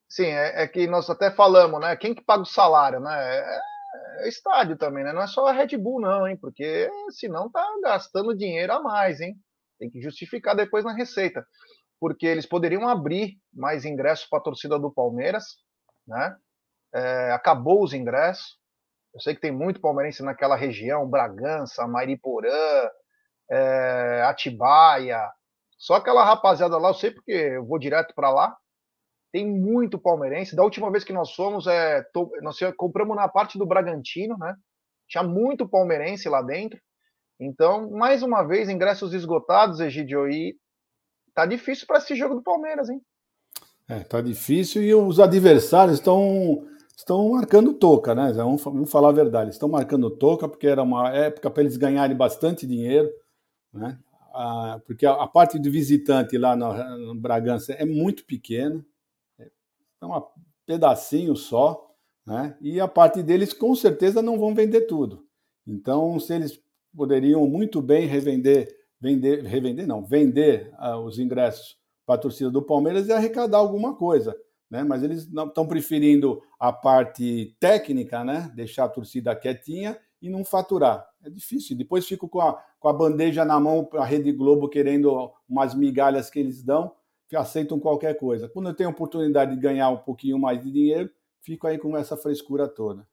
Sim, é, é, que nós até falamos, né? Quem que paga o salário, né? É, é estádio também, né? Não é só a Red Bull, não, hein? Porque senão tá gastando dinheiro a mais, hein? Tem que justificar depois na receita. Porque eles poderiam abrir mais ingressos para a torcida do Palmeiras, né? é, acabou os ingressos. Eu sei que tem muito palmeirense naquela região, Bragança, Mariporã, é, Atibaia. Só aquela rapaziada lá, eu sei porque eu vou direto para lá. Tem muito palmeirense. Da última vez que nós fomos, é, to, nós compramos na parte do Bragantino, né? Tinha muito palmeirense lá dentro. Então, mais uma vez, ingressos esgotados, Egidio, e tá difícil para esse jogo do Palmeiras, hein? É, tá difícil e os adversários estão estão marcando toca, né? Vamos, vamos falar a verdade, estão marcando toca porque era uma época para eles ganharem bastante dinheiro, né? Ah, porque a, a, parte do visitante lá no, no Bragança é muito pequena, é um pedacinho só, né? E a parte deles com certeza não vão vender tudo. Então, se eles poderiam muito bem revender, vender, revender não, vender uh, os ingressos para a torcida do Palmeiras e arrecadar alguma coisa, né? Mas eles estão preferindo a parte técnica, né? Deixar a torcida quietinha e não faturar. É difícil. Depois fico com a, com a bandeja na mão a Rede Globo querendo umas migalhas que eles dão, que aceitam qualquer coisa. Quando eu tenho oportunidade de ganhar um pouquinho mais de dinheiro, fico aí com essa frescura toda.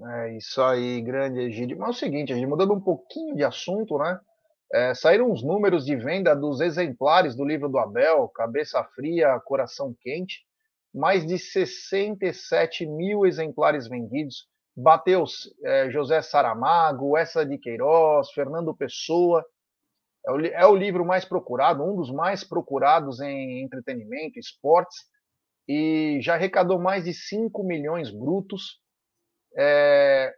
É isso aí, grande Egídio. Mas é o seguinte, Egídio, mudando um pouquinho de assunto, né? É, saíram os números de venda dos exemplares do livro do Abel, Cabeça Fria, Coração Quente. Mais de 67 mil exemplares vendidos. Bateu é, José Saramago, Essa de Queiroz, Fernando Pessoa. É o, é o livro mais procurado, um dos mais procurados em entretenimento, esportes, e já arrecadou mais de 5 milhões brutos é,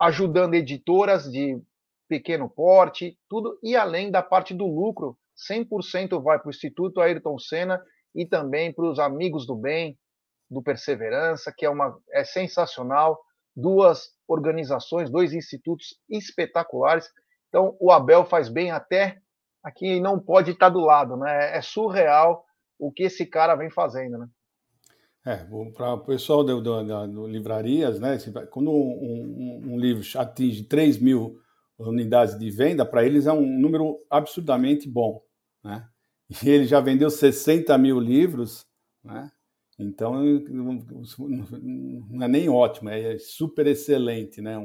ajudando editoras de pequeno porte, tudo, e além da parte do lucro, 100% vai para o Instituto Ayrton Senna e também para os Amigos do Bem, do Perseverança, que é, uma, é sensacional, duas organizações, dois institutos espetaculares. Então, o Abel faz bem até aqui não pode estar do lado, né? É surreal o que esse cara vem fazendo, né? É, para o pessoal do, do, do, livrarias, né? Quando um, um, um, livro atinge 3 mil unidades de venda, para eles é um número absurdamente bom, né? E ele já vendeu 60 mil livros, né? Então não é nem ótimo, é super excelente, né?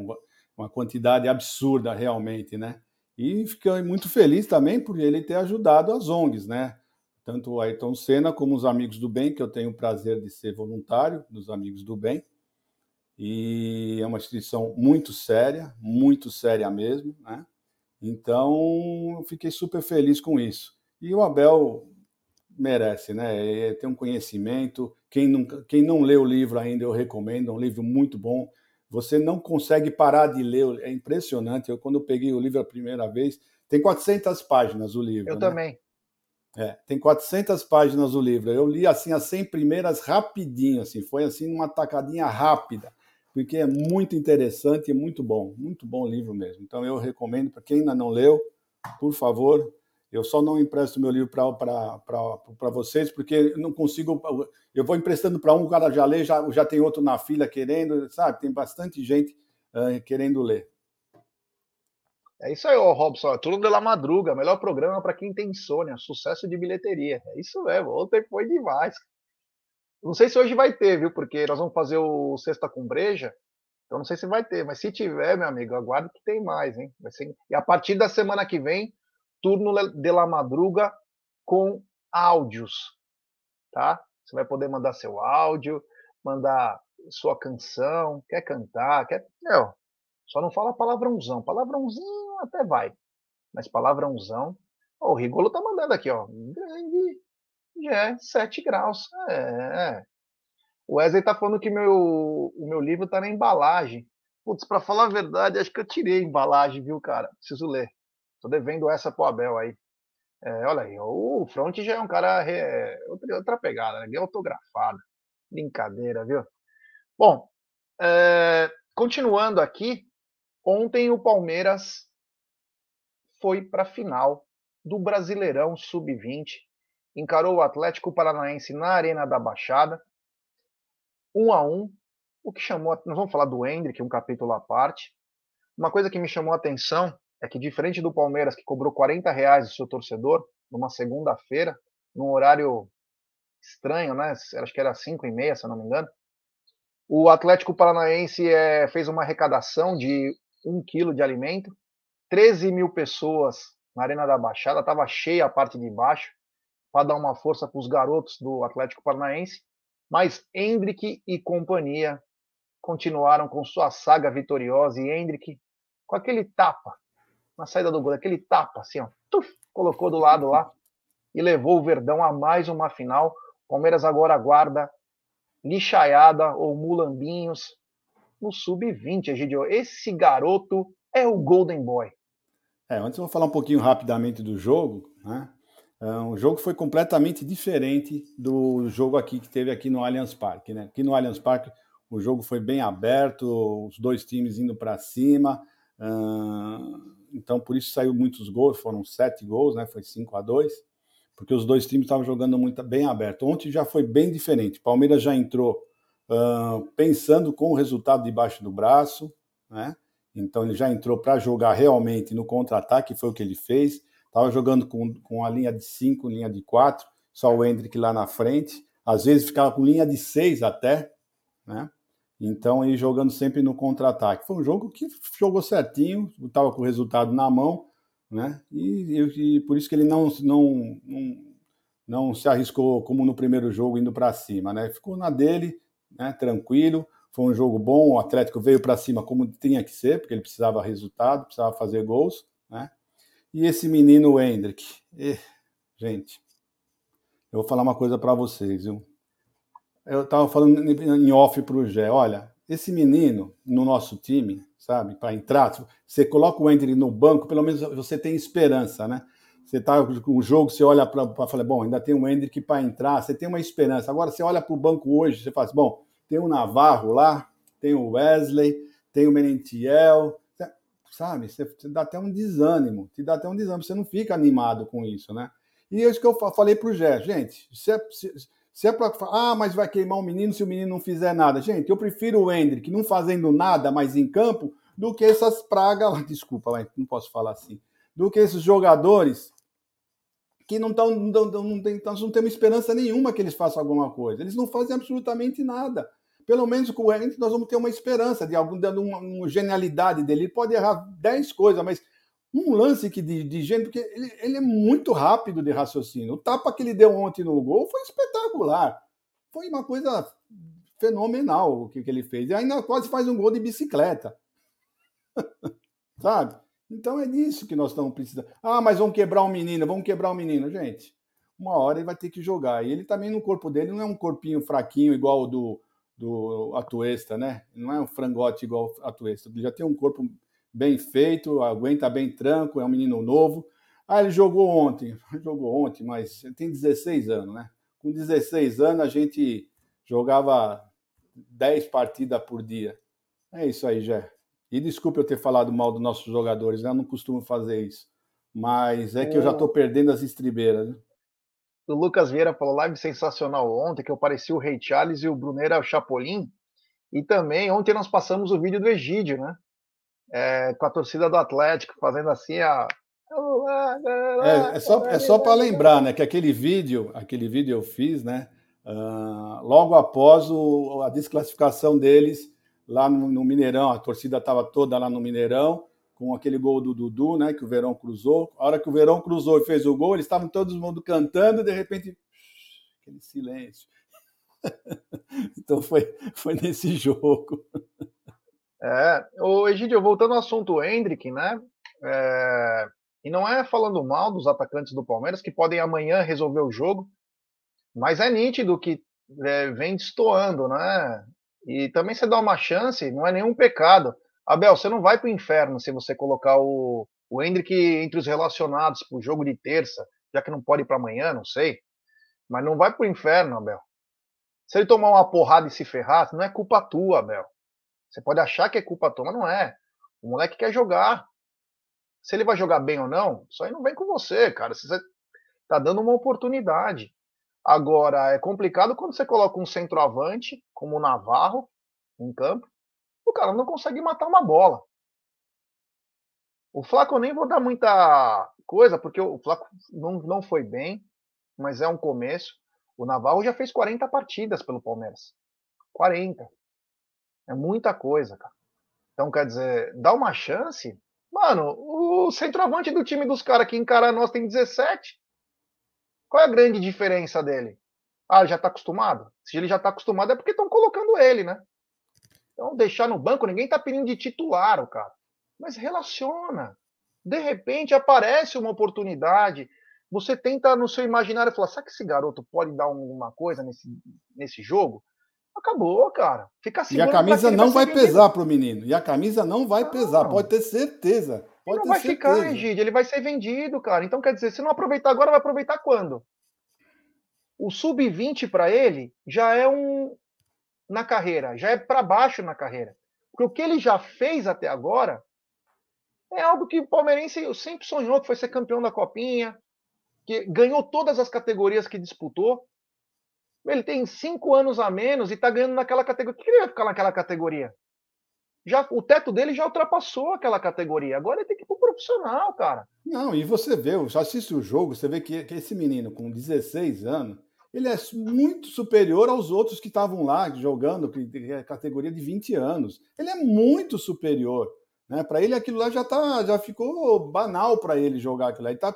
Uma quantidade absurda realmente, né? E fiquei muito feliz também por ele ter ajudado as ONGs, né? tanto o Ayrton Senna como os Amigos do Bem, que eu tenho o prazer de ser voluntário dos Amigos do Bem. E é uma instituição muito séria, muito séria mesmo, né? Então, fiquei super feliz com isso. E o Abel merece, né? Tem um conhecimento. Quem não, quem não lê o livro ainda, eu recomendo. É um livro muito bom. Você não consegue parar de ler. É impressionante. Eu, quando eu peguei o livro a primeira vez, tem 400 páginas o livro. Eu né? também. É, tem 400 páginas o livro. Eu li assim as 100 primeiras rapidinho, assim, foi assim numa tacadinha rápida, porque é muito interessante e muito bom, muito bom o livro mesmo. Então eu recomendo para quem ainda não leu, por favor. Eu só não empresto meu livro para vocês, porque eu não consigo. Eu vou emprestando para um, o cara já lê, já, já tem outro na fila querendo, sabe? Tem bastante gente uh, querendo ler. É isso aí, ô Robson. É tudo de la madruga. Melhor programa para quem tem insônia. Sucesso de bilheteria. É isso mesmo. Ontem foi demais. Não sei se hoje vai ter, viu? Porque nós vamos fazer o Sexta com Breja. Então não sei se vai ter. Mas se tiver, meu amigo, aguardo que tem mais, hein? Ser... E a partir da semana que vem, turno de la madruga com áudios. Tá? Você vai poder mandar seu áudio, mandar sua canção, quer cantar, quer. Meu, só não fala palavrãozão. Palavrãozinho até vai. Mas palavrãozão. Oh, o Rigolo tá mandando aqui, ó. Grande. É 7 graus. É. O Wesley tá falando que meu, o meu livro tá na embalagem. Putz, pra falar a verdade, acho que eu tirei a embalagem, viu, cara? Preciso ler. Tô devendo essa pro Abel aí. É, olha aí, o Front já é um cara. É, outra, pegada, né? Autografada. Brincadeira, viu? Bom, é, continuando aqui, ontem o Palmeiras foi para a final do Brasileirão Sub-20. Encarou o Atlético Paranaense na Arena da Baixada, um a um. O que chamou, nós vamos falar do Hendrick, um capítulo à parte. Uma coisa que me chamou a atenção é que diferente do Palmeiras que cobrou 40 reais do seu torcedor numa segunda-feira, num horário estranho, né? Acho que era 5 e meia, se eu não me engano. O Atlético Paranaense é, fez uma arrecadação de um quilo de alimento, 13 mil pessoas na Arena da Baixada, estava cheia a parte de baixo, para dar uma força para os garotos do Atlético Paranaense, mas Hendrick e companhia continuaram com sua saga vitoriosa e Hendrick com aquele tapa na saída do gol, aquele tapa assim, ó, tuf, colocou do lado lá e levou o Verdão a mais uma final. Palmeiras agora aguarda lixaiada ou mulambinhos no sub-20, Egidio. Esse garoto é o Golden Boy. É, antes eu vou falar um pouquinho rapidamente do jogo, né? Uh, o jogo foi completamente diferente do jogo aqui que teve aqui no Allianz Parque, né? Aqui no Allianz Parque o jogo foi bem aberto, os dois times indo para cima, então por isso saiu muitos gols, foram sete gols, né? Foi 5 a 2 porque os dois times estavam jogando muito bem aberto. Ontem já foi bem diferente. Palmeiras já entrou uh, pensando com o resultado debaixo do braço, né? Então ele já entrou para jogar realmente no contra-ataque, foi o que ele fez. Estava jogando com, com a linha de 5, linha de 4, só o Hendrick lá na frente. Às vezes ficava com linha de 6 até, né? Então ele jogando sempre no contra-ataque. Foi um jogo que jogou certinho, estava com o resultado na mão né? E, e, por isso que ele não, não, não, não se arriscou como no primeiro jogo indo para cima, né? Ficou na dele, né? Tranquilo. Foi um jogo bom. O Atlético veio para cima como tinha que ser, porque ele precisava resultado, precisava fazer gols, né? E esse menino Hendrick, eh, gente, eu vou falar uma coisa para vocês, viu? Eu estava falando em off para o Gé, olha, esse menino no nosso time, sabe, para entrar, você coloca o Hendrick no banco, pelo menos você tem esperança, né? Você tá com o jogo, você olha para falar, bom, ainda tem um Hendrick para entrar, você tem uma esperança. Agora você olha para o banco hoje, você fala assim, bom, tem o Navarro lá, tem o Wesley, tem o Menentiel, sabe? Você, você dá até um desânimo, te dá até um desânimo, você não fica animado com isso, né? E é isso que eu falei para o Gé, gente, se, se, se é para ah, mas vai queimar o menino se o menino não fizer nada. Gente, eu prefiro o Hendrick não fazendo nada, mas em campo, do que essas pragas lá, desculpa, não posso falar assim, do que esses jogadores que não estão, não, não, tem, nós não temos esperança nenhuma que eles façam alguma coisa. Eles não fazem absolutamente nada. Pelo menos com o Hendrick nós vamos ter uma esperança de algum dando uma, uma, genialidade dele. Ele pode errar 10 coisas, mas um lance que de, de gente, porque ele, ele, é muito rápido de raciocínio. O tapa que ele deu ontem no gol foi espetacular. Foi uma coisa fenomenal o que, que ele fez. E ainda quase faz um gol de bicicleta. Sabe? Então é disso que nós estamos precisando. Ah, mas vamos quebrar um menino, vamos quebrar um menino. Gente, uma hora ele vai ter que jogar. E ele também no corpo dele não é um corpinho fraquinho igual o do, do Atuesta, né? Não é um frangote igual o Atuesta. Ele já tem um corpo bem feito, aguenta bem tranco, é um menino novo. Ah, ele jogou ontem, jogou ontem, mas ele tem 16 anos, né? Com 16 anos a gente jogava 10 partidas por dia. É isso aí, Jé. E desculpe eu ter falado mal dos nossos jogadores, né? eu não costumo fazer isso. Mas é que eu já estou perdendo as estribeiras. Né? O Lucas Vieira falou live sensacional ontem, que eu parecia o Rei Charles e o Brunera o Chapolin. E também ontem nós passamos o vídeo do Egídio, né? É, com a torcida do Atlético, fazendo assim a. É, é só, é só para lembrar, né, que aquele vídeo, aquele vídeo eu fiz, né, uh, logo após o, a desclassificação deles lá no, no Mineirão, a torcida estava toda lá no Mineirão, com aquele gol do Dudu, né, que o Verão cruzou. A hora que o Verão cruzou e fez o gol, eles estavam todos mundo cantando, e de repente, aquele silêncio. então foi, foi nesse jogo. É, o Egidio, voltando ao assunto Hendrick, né? É, e não é falando mal dos atacantes do Palmeiras que podem amanhã resolver o jogo, mas é nítido que é, vem destoando, né? E também você dá uma chance, não é nenhum pecado. Abel, você não vai para o inferno se você colocar o, o Hendrick entre os relacionados para o jogo de terça, já que não pode ir para amanhã, não sei. Mas não vai para o inferno, Abel. Se ele tomar uma porrada e se ferrar, não é culpa tua, Abel. Você pode achar que é culpa tua, mas não é. O moleque quer jogar. Se ele vai jogar bem ou não, isso aí não vem com você, cara. Você tá dando uma oportunidade. Agora, é complicado quando você coloca um centroavante, como o Navarro, em campo, o cara não consegue matar uma bola. O Flaco eu nem vou dar muita coisa, porque o Flaco não, não foi bem, mas é um começo. O Navarro já fez 40 partidas pelo Palmeiras. 40. É muita coisa, cara. Então, quer dizer, dá uma chance. Mano, o centroavante do time dos caras que encara nós tem 17. Qual é a grande diferença dele? Ah, já tá acostumado? Se ele já tá acostumado é porque estão colocando ele, né? Então, deixar no banco, ninguém tá pedindo de titular o cara. Mas relaciona. De repente aparece uma oportunidade. Você tenta no seu imaginário falar: será que esse garoto pode dar alguma coisa nesse, nesse jogo? Acabou, cara. Fica E a camisa não vai, vai pesar pro menino. E a camisa não vai não. pesar, pode ter certeza. Pode não ter vai certeza. ficar, Egide, ele vai ser vendido, cara. Então, quer dizer, se não aproveitar agora, vai aproveitar quando? O sub-20 para ele já é um na carreira, já é para baixo na carreira. Porque o que ele já fez até agora é algo que o palmeirense sempre sonhou, que foi ser campeão da Copinha, que ganhou todas as categorias que disputou. Ele tem cinco anos a menos e está ganhando naquela categoria. Por que ele vai ficar naquela categoria? Já, o teto dele já ultrapassou aquela categoria. Agora ele tem que ir pro profissional, cara. Não, e você vê, você assiste o jogo, você vê que, que esse menino com 16 anos, ele é muito superior aos outros que estavam lá jogando, que é categoria de 20 anos. Ele é muito superior. Né? Para ele, aquilo lá já, tá, já ficou banal para ele jogar aquilo lá. Ele está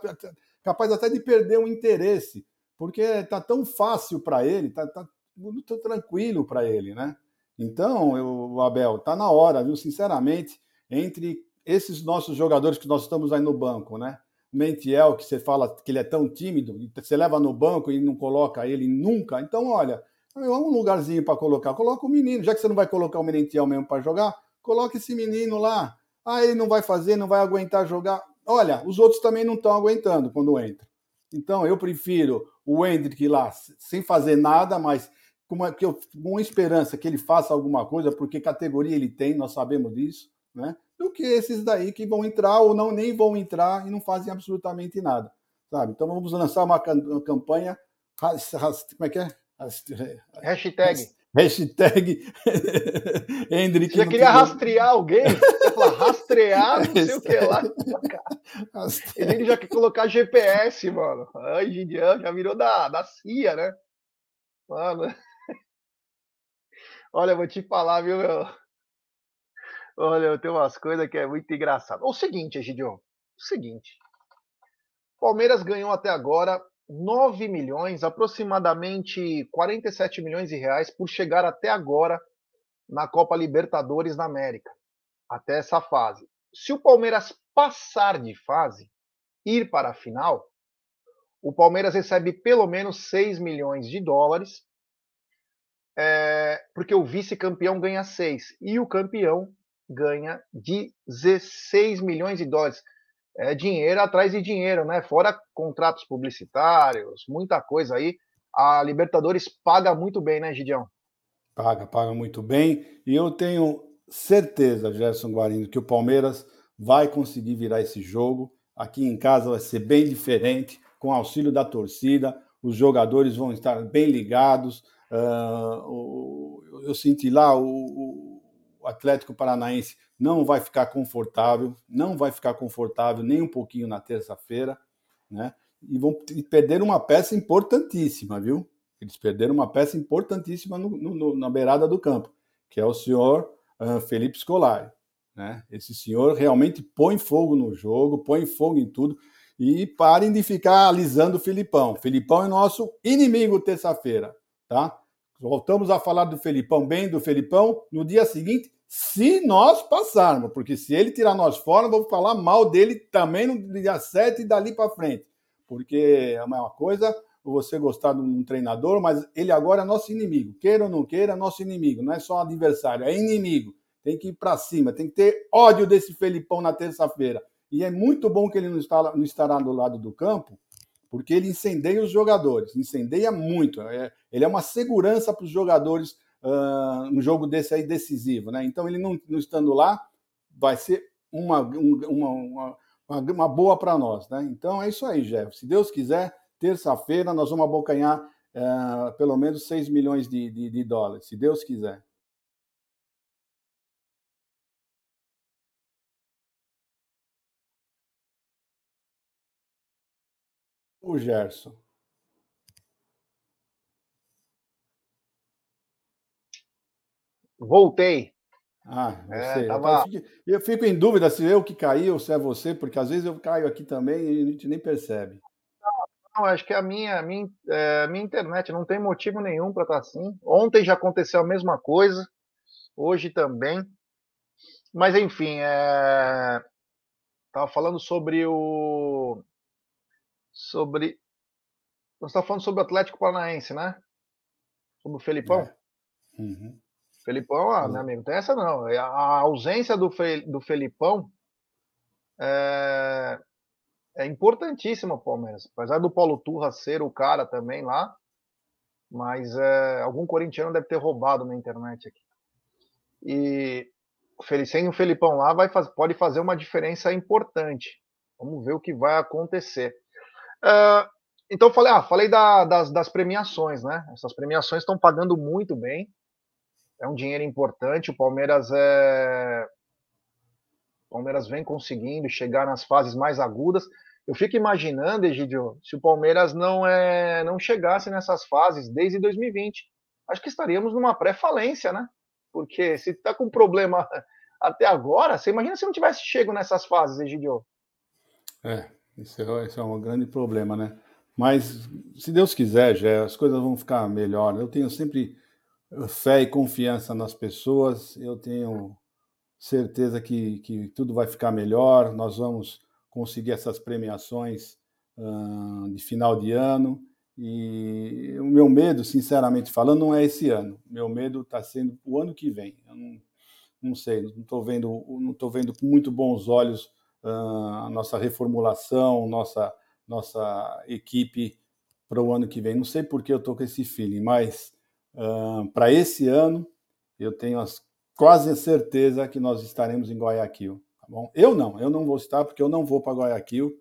capaz até de perder o interesse, porque está tão fácil para ele, está tá muito tranquilo para ele. Né? Então, eu, Abel, está na hora, viu? Sinceramente, entre esses nossos jogadores que nós estamos aí no banco, né? Mentiel, que você fala que ele é tão tímido, você leva no banco e não coloca ele nunca. Então, olha, é um lugarzinho para colocar. Coloca o menino, já que você não vai colocar o Mentiel mesmo para jogar, coloca esse menino lá. Ah, ele não vai fazer, não vai aguentar jogar. Olha, os outros também não estão aguentando quando entra. Então, eu prefiro o Hendrick lá sem fazer nada, mas com uma, que eu, com esperança que ele faça alguma coisa, porque categoria ele tem, nós sabemos disso, né? do que esses daí que vão entrar ou não nem vão entrar e não fazem absolutamente nada, sabe? Então vamos lançar uma, uma campanha, como é que é? Hashtag. Hashtag Hendrick. Você queria rastrear alguém? Você rastrear, não sei o que lá. Ele já quer colocar GPS, mano. Ai, Gideon, já virou da, da CIA, né? Mano. Olha, eu vou te falar, viu, meu? Olha, eu tenho umas coisas que é muito engraçado. O seguinte, Egidio, o seguinte. Palmeiras ganhou até agora 9 milhões, aproximadamente 47 milhões de reais por chegar até agora na Copa Libertadores na América, até essa fase. Se o Palmeiras passar de fase, ir para a final, o Palmeiras recebe pelo menos 6 milhões de dólares, é, porque o vice-campeão ganha 6 e o campeão ganha 16 milhões de dólares. É dinheiro atrás de dinheiro, né? Fora contratos publicitários, muita coisa aí. A Libertadores paga muito bem, né, Gideão? Paga, paga muito bem. E eu tenho certeza, Gerson Guarino, que o Palmeiras vai conseguir virar esse jogo. Aqui em casa vai ser bem diferente, com auxílio da torcida. Os jogadores vão estar bem ligados. Uh, eu senti lá o, o Atlético Paranaense não vai ficar confortável, não vai ficar confortável nem um pouquinho na terça-feira, né? E vão perder uma peça importantíssima, viu? Eles perderam uma peça importantíssima no, no, na beirada do campo, que é o senhor uh, Felipe Scolari. Né? Esse senhor realmente põe fogo no jogo, põe fogo em tudo. E parem de ficar alisando o Filipão. Filipão é nosso inimigo terça-feira, tá? Voltamos a falar do Felipão, bem do Felipão, no dia seguinte, se nós passarmos, porque se ele tirar nós fora, vamos falar mal dele também no dia 7 e dali para frente. Porque é uma coisa você gostar de um treinador, mas ele agora é nosso inimigo. Queira ou não queira, é nosso inimigo. Não é só adversário, é inimigo. Tem que ir para cima, tem que ter ódio desse Felipão na terça-feira. E é muito bom que ele não, não estará do lado do campo, porque ele incendeia os jogadores, incendeia muito. É, ele é uma segurança para os jogadores uh, um jogo desse aí decisivo, né? Então ele não, não estando lá vai ser uma, uma, uma, uma boa para nós, né? Então é isso aí, Jeff. Se Deus quiser, terça-feira nós vamos abocanhar uh, pelo menos 6 milhões de, de, de dólares, se Deus quiser. O Gerson. Voltei. Ah, é, você. É, tava... eu, fico, eu, fico, em dúvida se eu que caí ou se é você, porque às vezes eu caio aqui também e a gente nem percebe. Não, acho que a minha, a minha, é, a minha internet não tem motivo nenhum para estar tá assim. Ontem já aconteceu a mesma coisa, hoje também. Mas enfim, é... tava falando sobre o sobre você está falando sobre o Atlético Paranaense, né? Sobre o Felipão. É. Uhum. Felipão, ah, uhum. meu amigo, tem essa não. É, a ausência do, Fe, do Felipão é, é importantíssima Palmeiras. Apesar do Paulo Turra ser o cara também lá, mas é, algum corintiano deve ter roubado na internet aqui. E sem o Felipão lá vai pode fazer uma diferença importante. Vamos ver o que vai acontecer. Uh, então falei, ah, falei da, das, das premiações, né? Essas premiações estão pagando muito bem. É um dinheiro importante. O Palmeiras é. O Palmeiras vem conseguindo chegar nas fases mais agudas. Eu fico imaginando, Egidio, se o Palmeiras não é não chegasse nessas fases desde 2020, acho que estaríamos numa pré-falência, né? Porque se está com problema até agora, você imagina se não tivesse chego nessas fases, Egidio? É, isso é, isso é um grande problema, né? Mas, se Deus quiser, já as coisas vão ficar melhor. Eu tenho sempre fé e confiança nas pessoas, eu tenho certeza que, que tudo vai ficar melhor, nós vamos conseguir essas premiações uh, de final de ano. E o meu medo, sinceramente falando, não é esse ano. Meu medo está sendo o ano que vem. Eu não, não sei, não estou vendo, não vendo com muito bons olhos a nossa reformulação, nossa nossa equipe para o ano que vem. Não sei por que eu estou com esse feeling, mas uh, para esse ano eu tenho as, quase a certeza que nós estaremos em Guayaquil. Tá bom? Eu não, eu não vou estar porque eu não vou para Guayaquil.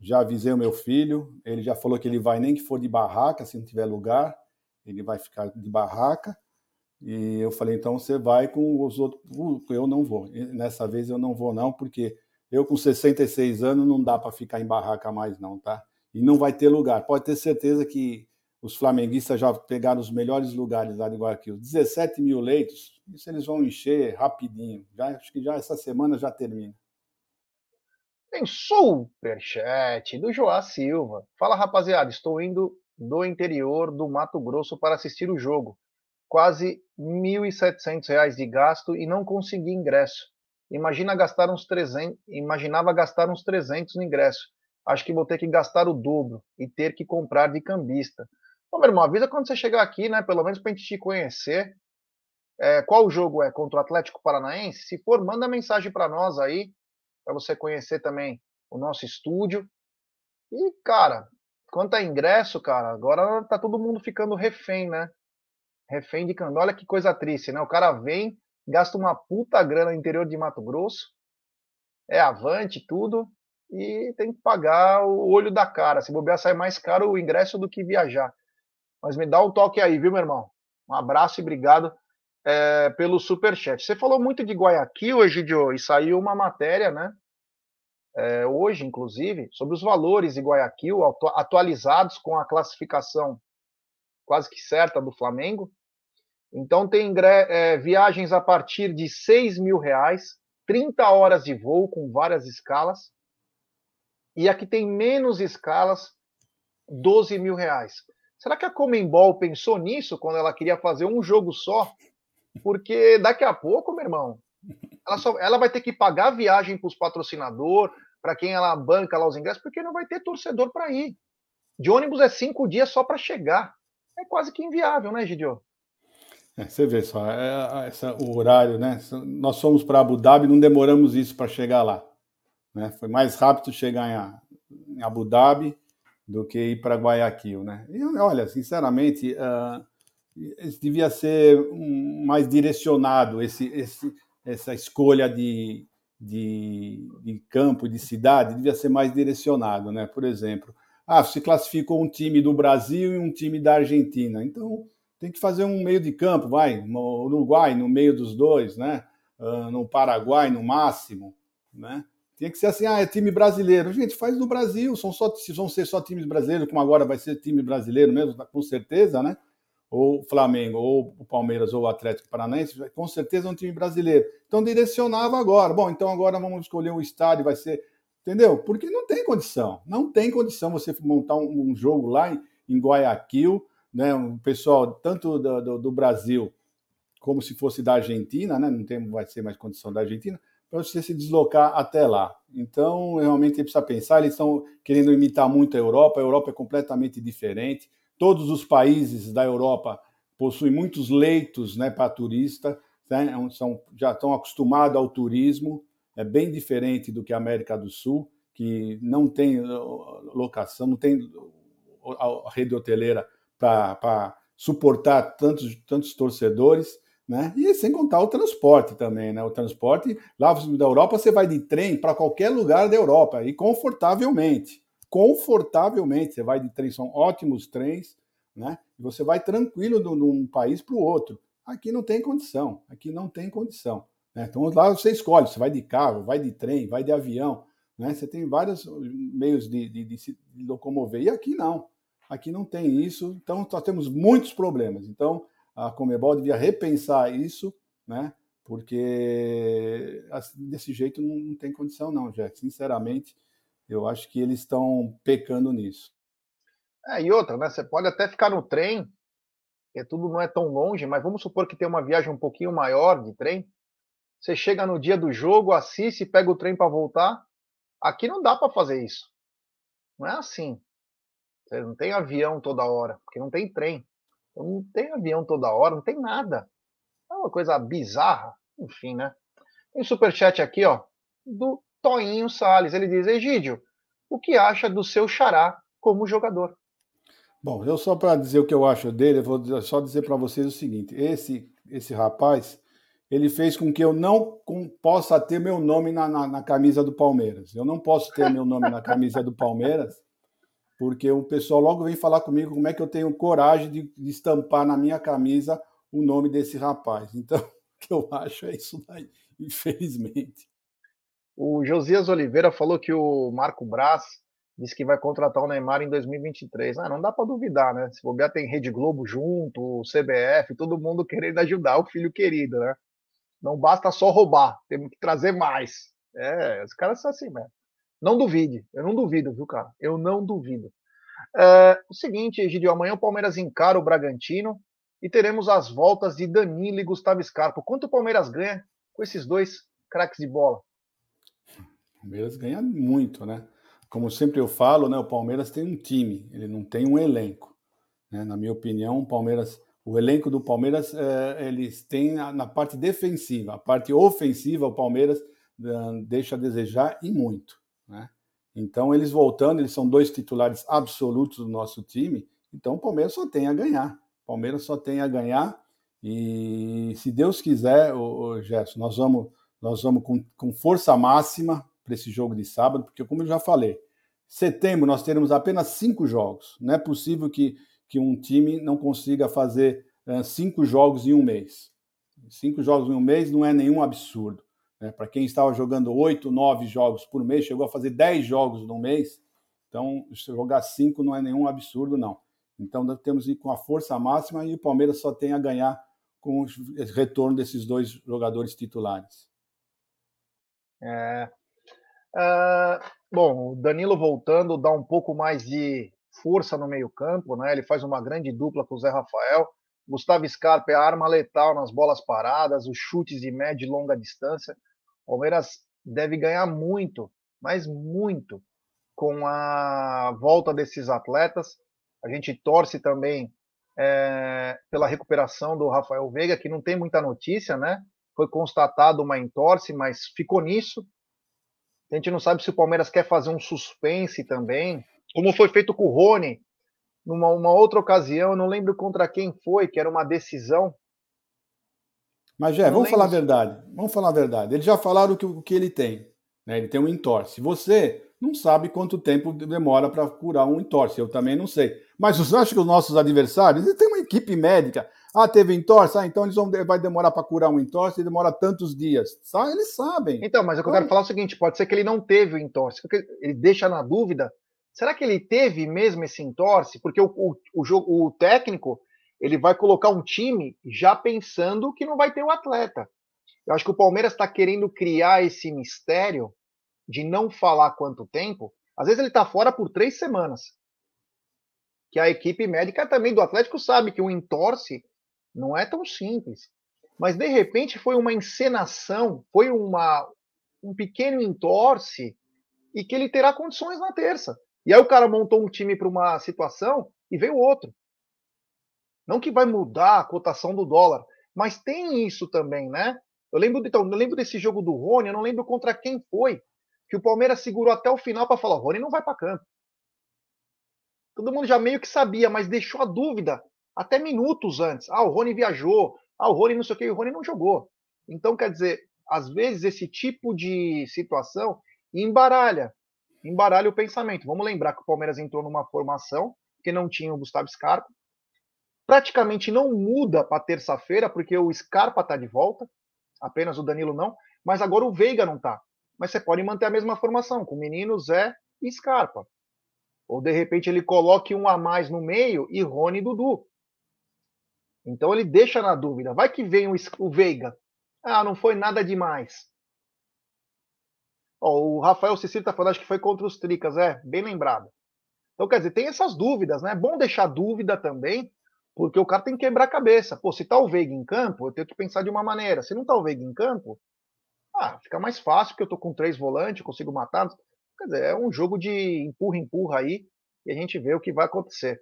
Já avisei o meu filho, ele já falou que ele vai nem que for de barraca, se não tiver lugar, ele vai ficar de barraca. E eu falei, então você vai com os outros. Eu não vou. Nessa vez eu não vou, não, porque eu com 66 anos não dá para ficar em barraca mais não, tá? E não vai ter lugar. Pode ter certeza que os flamenguistas já pegaram os melhores lugares lá de Guayaquil. 17 mil leitos, isso eles vão encher rapidinho. Já, acho que já essa semana já termina. Tem superchat do Joá Silva. Fala rapaziada, estou indo do interior do Mato Grosso para assistir o jogo. Quase R$ 1.700 de gasto e não consegui ingresso. Imagina gastar uns 300, imaginava gastar uns 300 no ingresso. Acho que vou ter que gastar o dobro e ter que comprar de cambista. Ô, meu irmão, avisa quando você chegar aqui, né? Pelo menos para a gente te conhecer. É, qual o jogo é? Contra o Atlético Paranaense? Se for, manda mensagem para nós aí, para você conhecer também o nosso estúdio. E, cara, quanto a ingresso, cara, agora tá todo mundo ficando refém, né? Refém de cambista. Olha que coisa triste, né? O cara vem, gasta uma puta grana no interior de Mato Grosso, é avante, tudo, e tem que pagar o olho da cara. Se bobear, sai mais caro o ingresso do que viajar. Mas me dá um toque aí, viu, meu irmão? Um abraço e obrigado é, pelo superchat. Você falou muito de Guayaquil, Egidio, e saiu uma matéria, né? É, hoje, inclusive, sobre os valores de Guayaquil atualizados com a classificação quase que certa do Flamengo. Então tem é, viagens a partir de 6 mil reais, 30 horas de voo com várias escalas. E aqui tem menos escalas, 12 mil reais. Será que a Comembol pensou nisso quando ela queria fazer um jogo só? Porque daqui a pouco, meu irmão, ela, só, ela vai ter que pagar a viagem para os patrocinadores, para quem ela banca lá os ingressos, porque não vai ter torcedor para ir. De ônibus é cinco dias só para chegar. É quase que inviável, né, Gidio? É, você vê só, é, essa, o horário, né? Nós fomos para Abu Dhabi, não demoramos isso para chegar lá. Né? Foi mais rápido chegar em, em Abu Dhabi do que ir para Guayaquil, né? E olha, sinceramente, uh, devia ser um, mais direcionado esse, esse, essa escolha de, de, de, campo, de cidade, devia ser mais direcionado, né? Por exemplo, ah, se classificou um time do Brasil e um time da Argentina, então tem que fazer um meio de campo, vai, no Uruguai, no meio dos dois, né? Uh, no Paraguai, no máximo, né? Tinha que ser assim, ah, é time brasileiro. Gente, faz no Brasil, são só, se vão ser só times brasileiros, como agora vai ser time brasileiro mesmo, com certeza, né? ou Flamengo, ou o Palmeiras, ou o Atlético Paranaense, com certeza é um time brasileiro. Então direcionava agora. Bom, então agora vamos escolher um estádio, vai ser. Entendeu? Porque não tem condição. Não tem condição você montar um, um jogo lá em, em Guayaquil, né? Um pessoal tanto do, do, do, Brasil como se fosse da Argentina, né? Não tem, vai ser mais condição da Argentina, para você se deslocar até lá. Então, realmente precisa pensar, eles estão querendo imitar muito a Europa, a Europa é completamente diferente. Todos os países da Europa possuem muitos leitos né, para turista, né, são, já estão acostumados ao turismo, é bem diferente do que a América do Sul, que não tem uh, locação, não tem a rede hoteleira para suportar tantos, tantos torcedores. Né? E sem contar o transporte também, né? O transporte lá da Europa você vai de trem para qualquer lugar da Europa e confortavelmente, confortavelmente você vai de trem, são ótimos trens, né? E você vai tranquilo de um país para o outro. Aqui não tem condição, aqui não tem condição. Né? Então lá você escolhe, você vai de carro, vai de trem, vai de avião, né? Você tem vários meios de, de, de se locomover e aqui não, aqui não tem isso. Então nós temos muitos problemas. Então a Comebol devia repensar isso, né? Porque desse jeito não, não tem condição, não, Jack. Sinceramente, eu acho que eles estão pecando nisso. É, e outra, né? Você pode até ficar no trem, que tudo não é tão longe, mas vamos supor que tem uma viagem um pouquinho maior de trem. Você chega no dia do jogo, assiste, pega o trem para voltar. Aqui não dá para fazer isso. Não é assim. Não tem avião toda hora, porque não tem trem. Não tem avião toda hora, não tem nada. É uma coisa bizarra. Enfim, né? Tem superchat aqui, ó, do Toinho Sales. Ele diz: Egídio, o que acha do seu xará como jogador? Bom, eu só para dizer o que eu acho dele, eu vou só dizer para vocês o seguinte: esse esse rapaz, ele fez com que eu não com, possa ter meu nome na, na, na, camisa do Palmeiras. Eu não posso ter meu nome na camisa do Palmeiras, porque o pessoal logo vem falar comigo como é que eu tenho coragem de, de estampar na minha camisa o nome desse rapaz. Então, o que eu acho é isso daí, infelizmente. O Josias Oliveira falou que o Marco Braz disse que vai contratar o Neymar em 2023. Ah, não dá para duvidar, né? Se bobear tem Rede Globo junto, o CBF, todo mundo querendo ajudar o filho querido, né? Não basta só roubar, temos que trazer mais. É, os caras são assim mesmo. Não duvide, eu não duvido, viu, cara? Eu não duvido. É, o seguinte, Egidio, amanhã o Palmeiras encara o Bragantino e teremos as voltas de Danilo e Gustavo Scarpa. Quanto o Palmeiras ganha com esses dois craques de bola? O Palmeiras ganha muito, né? Como sempre eu falo, né, o Palmeiras tem um time, ele não tem um elenco. Né? Na minha opinião, o Palmeiras, o elenco do Palmeiras, é, eles têm na parte defensiva, a parte ofensiva, o Palmeiras é, deixa a desejar e muito. Né? Então, eles voltando, eles são dois titulares absolutos do nosso time, então o Palmeiras só tem a ganhar. O Palmeiras só tem a ganhar e, se Deus quiser, o, Gerson, nós vamos, nós vamos com, com força máxima para esse jogo de sábado, porque, como eu já falei, setembro nós teremos apenas cinco jogos. Não é possível que, que um time não consiga fazer uh, cinco jogos em um mês. Cinco jogos em um mês não é nenhum absurdo. Né? Para quem estava jogando oito, nove jogos por mês, chegou a fazer dez jogos no mês. Então, jogar cinco não é nenhum absurdo, não. Então, nós temos que ir com a força máxima e o Palmeiras só tem a ganhar com o retorno desses dois jogadores titulares. É, uh, bom, o Danilo voltando dá um pouco mais de força no meio-campo, né? Ele faz uma grande dupla com o Zé Rafael. Gustavo Scarpa é a arma letal nas bolas paradas, os chutes de média e longa distância. Palmeiras deve ganhar muito, mas muito, com a volta desses atletas. A gente torce também é, pela recuperação do Rafael Veiga, que não tem muita notícia, né? Foi constatado uma entorse, mas ficou nisso. A gente não sabe se o Palmeiras quer fazer um suspense também, como foi feito com o Rony, numa outra ocasião, eu não lembro contra quem foi, que era uma decisão, mas, Jé, vamos falar a verdade. Vamos falar a verdade. Eles já falaram o que, o que ele tem. Né? Ele tem um entorse. Você não sabe quanto tempo demora para curar um entorse. Eu também não sei. Mas você acha que os nossos adversários eles têm uma equipe médica? Ah, teve entorse? Ah, então eles vão vai demorar para curar um entorse e demora tantos dias. Tá? Eles sabem. Então, mas o que eu quero falar é o seguinte: pode ser que ele não teve o entorse. Ele deixa na dúvida. Será que ele teve mesmo esse entorse? Porque o, o, o, jogo, o técnico ele vai colocar um time já pensando que não vai ter o atleta. Eu acho que o Palmeiras está querendo criar esse mistério de não falar quanto tempo. Às vezes ele está fora por três semanas. Que a equipe médica também do Atlético sabe que o entorce não é tão simples. Mas de repente foi uma encenação, foi uma, um pequeno entorce e que ele terá condições na terça. E aí o cara montou um time para uma situação e veio outro. Não que vai mudar a cotação do dólar, mas tem isso também, né? Eu lembro, então, eu lembro desse jogo do Rony, eu não lembro contra quem foi, que o Palmeiras segurou até o final para falar: Rony não vai para campo. Todo mundo já meio que sabia, mas deixou a dúvida até minutos antes. Ah, o Rony viajou. Ah, o Rony não sei o que, o Rony não jogou. Então, quer dizer, às vezes esse tipo de situação embaralha, embaralha o pensamento. Vamos lembrar que o Palmeiras entrou numa formação que não tinha o Gustavo Scarpa, praticamente não muda para terça-feira, porque o Scarpa está de volta, apenas o Danilo não, mas agora o Veiga não está. Mas você pode manter a mesma formação, com menino Zé e Scarpa. Ou de repente ele coloque um a mais no meio e Rony e Dudu. Então ele deixa na dúvida. Vai que vem o, o Veiga. Ah, não foi nada demais. O Rafael Cecílio está falando, acho que foi contra os Tricas, é, bem lembrado. Então, quer dizer, tem essas dúvidas, né? É bom deixar dúvida também, porque o cara tem que quebrar a cabeça. Pô, se tá o Veiga em campo, eu tenho que pensar de uma maneira. Se não tá o Veiga em campo, ah, fica mais fácil, porque eu tô com três volantes, consigo matar. Quer dizer, é um jogo de empurra-empurra aí, e a gente vê o que vai acontecer.